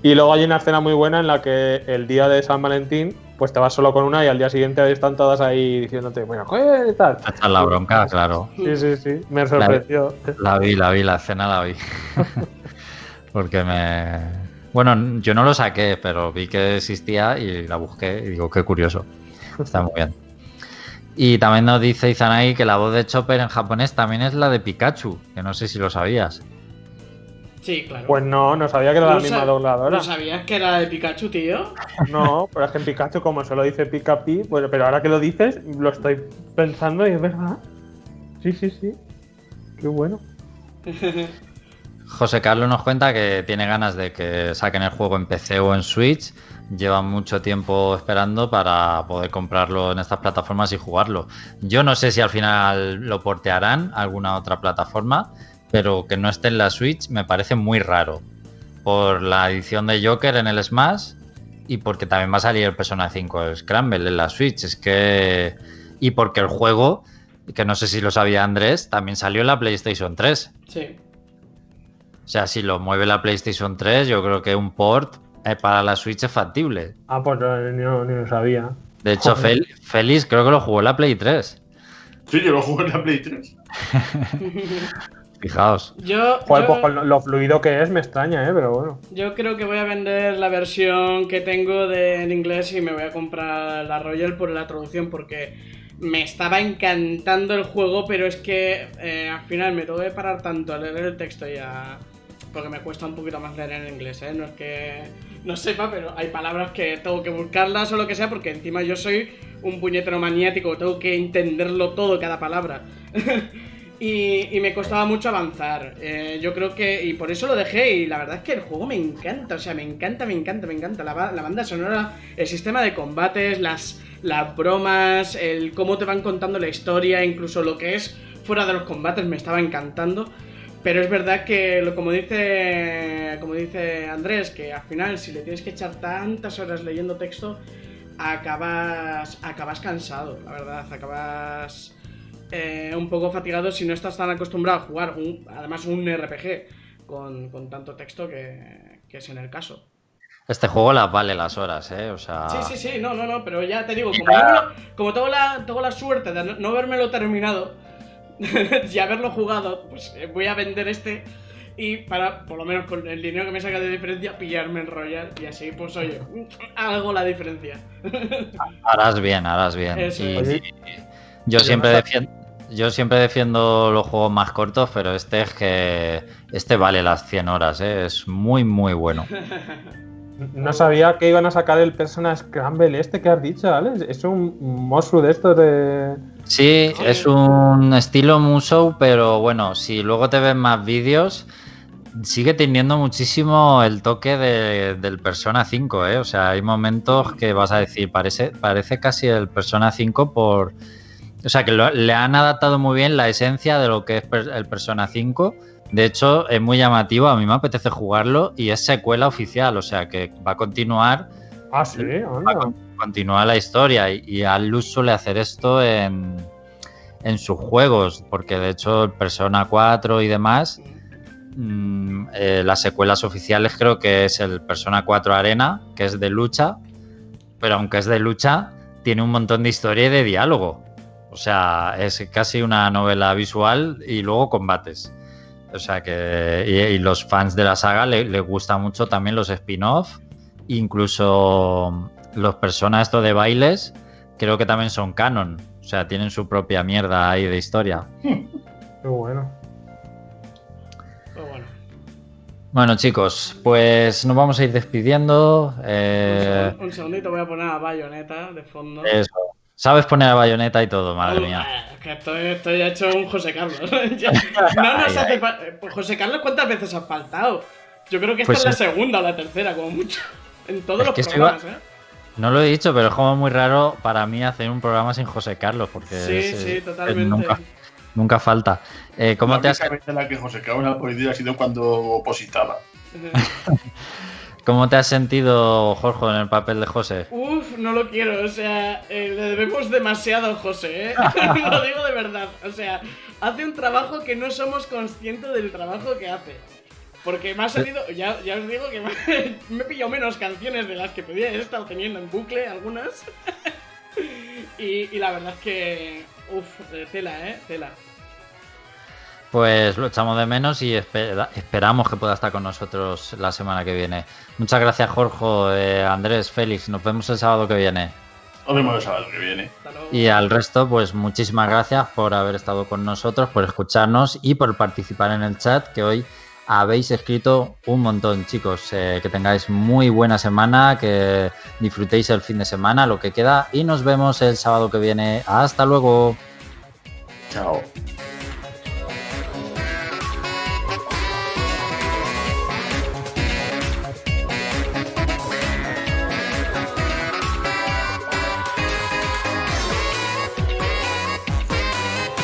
Y luego hay una escena muy buena en la que el día de San Valentín, pues te vas solo con una y al día siguiente están todas ahí diciéndote, bueno, ¿qué tal? Esta es la bronca, claro. Sí, sí, sí, me sorprendió. La vi, la vi, la escena la vi. Porque me. Bueno, yo no lo saqué, pero vi que existía y la busqué y digo, qué curioso. Está muy bien. Y también nos dice Izanagi que la voz de Chopper en japonés también es la de Pikachu, que no sé si lo sabías. Sí, claro. Pues no, no sabía que era la ¿No misma dobladora. ¿No sabías que era de Pikachu, tío? No, pero es que en Pikachu, como solo dice Pika Pi, bueno, pero ahora que lo dices, lo estoy pensando y es verdad. Sí, sí, sí. Qué bueno. José Carlos nos cuenta que tiene ganas de que saquen el juego en PC o en Switch. Llevan mucho tiempo esperando para poder comprarlo en estas plataformas y jugarlo. Yo no sé si al final lo portearán a alguna otra plataforma, pero que no esté en la Switch me parece muy raro. Por la edición de Joker en el Smash y porque también va a salir el Persona 5 el Scramble en la Switch. Es que. Y porque el juego, que no sé si lo sabía Andrés, también salió en la PlayStation 3. Sí. O sea, si lo mueve la PlayStation 3, yo creo que un port eh, para la Switch es factible. Ah, pues no, ni, ni lo sabía. De hecho. Fel- Félix creo que lo jugó en la Play 3. Sí, yo lo jugué en la Play 3. Fijaos. Yo, Joder, yo- pues con lo, lo fluido que es me extraña, ¿eh? Pero bueno. Yo creo que voy a vender la versión que tengo de, en inglés y me voy a comprar la Royal por la traducción porque me estaba encantando el juego, pero es que eh, al final me tengo que parar tanto a leer el texto y a... Porque me cuesta un poquito más leer en inglés, ¿eh? No es que no sepa, pero hay palabras que tengo que buscarlas o lo que sea porque encima yo soy un puñetero maniático, tengo que entenderlo todo, cada palabra. Y, me costaba mucho avanzar. Eh, yo creo que. Y por eso lo dejé. Y la verdad es que el juego me encanta. O sea, me encanta, me encanta, me encanta. La, la banda sonora, el sistema de combates, las, las bromas, el cómo te van contando la historia, incluso lo que es fuera de los combates me estaba encantando. Pero es verdad que, lo- como dice, como dice Andrés, que al final, si le tienes que echar tantas horas leyendo texto, acabas, acabas cansado, la verdad. Acabas eh, un poco fatigado si no estás tan acostumbrado a jugar, un- además un RPG con, con tanto texto que, que es en el caso. Este juego las vale las horas, ¿eh? O sea. Sí, sí, sí, no, no, no, pero ya te digo, como, lo- como tengo, la, tengo la suerte de no, no habérmelo terminado y haberlo jugado, pues eh, voy a vender este y para, por lo menos con el dinero que me saca de diferencia, pillarme el Royal y así, pues oye, hago la diferencia. Harás bien, harás bien. Eso Y- es. yo siempre defiendo. Yo siempre defiendo los juegos más cortos, pero este es que. Este vale las 100 horas, ¿eh? Es muy, muy bueno. No sabía que iban a sacar el Persona Scramble este que has dicho, Alex. Es un monstruo de estos de. Sí, es un estilo Musou, pero bueno, si luego te ves más vídeos, sigue teniendo muchísimo el toque de- del Persona 5, ¿eh? O sea, hay momentos que vas a decir, parece, parece casi el Persona 5 por... O sea, que lo- le han adaptado muy bien la esencia de lo que es el Persona 5, De hecho, es muy llamativo, a mí me apetece jugarlo y es secuela oficial, o sea que va a continuar, Ah, sí, va a anda. con- continuar la historia y, y Atlus suele hacer esto en, en sus juegos, porque de hecho el Persona 4 y demás, mm, eh, las secuelas oficiales creo que es el Persona 4 Arena, que es de lucha, pero aunque es de lucha, tiene un montón de historia y de diálogo. O sea, es casi una novela visual y luego combates. O sea que. Y, y los fans de la saga le, le gustan mucho también los spin-off. Incluso los personas esto de bailes, creo que también son canon. O sea, tienen su propia mierda ahí de historia. Qué bueno. Bueno. Bueno, chicos, pues nos vamos a ir despidiendo. Un, Eh, un segundito, voy a poner a Bayonetta de fondo. eso. Sabes poner a bayoneta y todo, madre mía. eh, que estoy, estoy hecho un José Carlos. No nos Ay, hace eh, pues, José Carlos, ¿cuántas veces has faltado? Yo creo que esta Pues es la es- segunda o la tercera, como mucho. En todos Es los programas, ¿eh? No lo he dicho, pero es como muy raro para mí hacer un programa sin José Carlos, porque Sí, es- sí, es- totalmente. nunca, nunca falta. Eh, ¿Cómo la te has única vez en la que José Carlos ha podido ha sido cuando opositaba. ¿Cómo te has sentido, Jorge, en el papel de José? Uf, no lo quiero, o sea, eh, le debemos demasiado a José, ¿eh? lo digo de verdad, o sea, hace un trabajo que no somos conscientes del trabajo que hace. Porque me ha salido, ya, ya os digo que me, he pillado menos canciones de las que pedía, he estado teniendo en bucle algunas. y, y la verdad es que, uf, eh, tela, ¿eh? Tela. Pues lo echamos de menos y espera- esperamos que pueda estar con nosotros la semana que viene. Muchas gracias, Jorge, eh, Andrés, Félix. Nos vemos el sábado que viene. Nos vemos el sábado que viene. Y al resto, pues muchísimas gracias por haber estado con nosotros, por escucharnos y por participar en el chat, que hoy habéis escrito un montón, chicos. Eh, que tengáis muy buena semana, que disfrutéis el fin de semana, lo que queda, y nos vemos el sábado que viene. Hasta luego. Chao.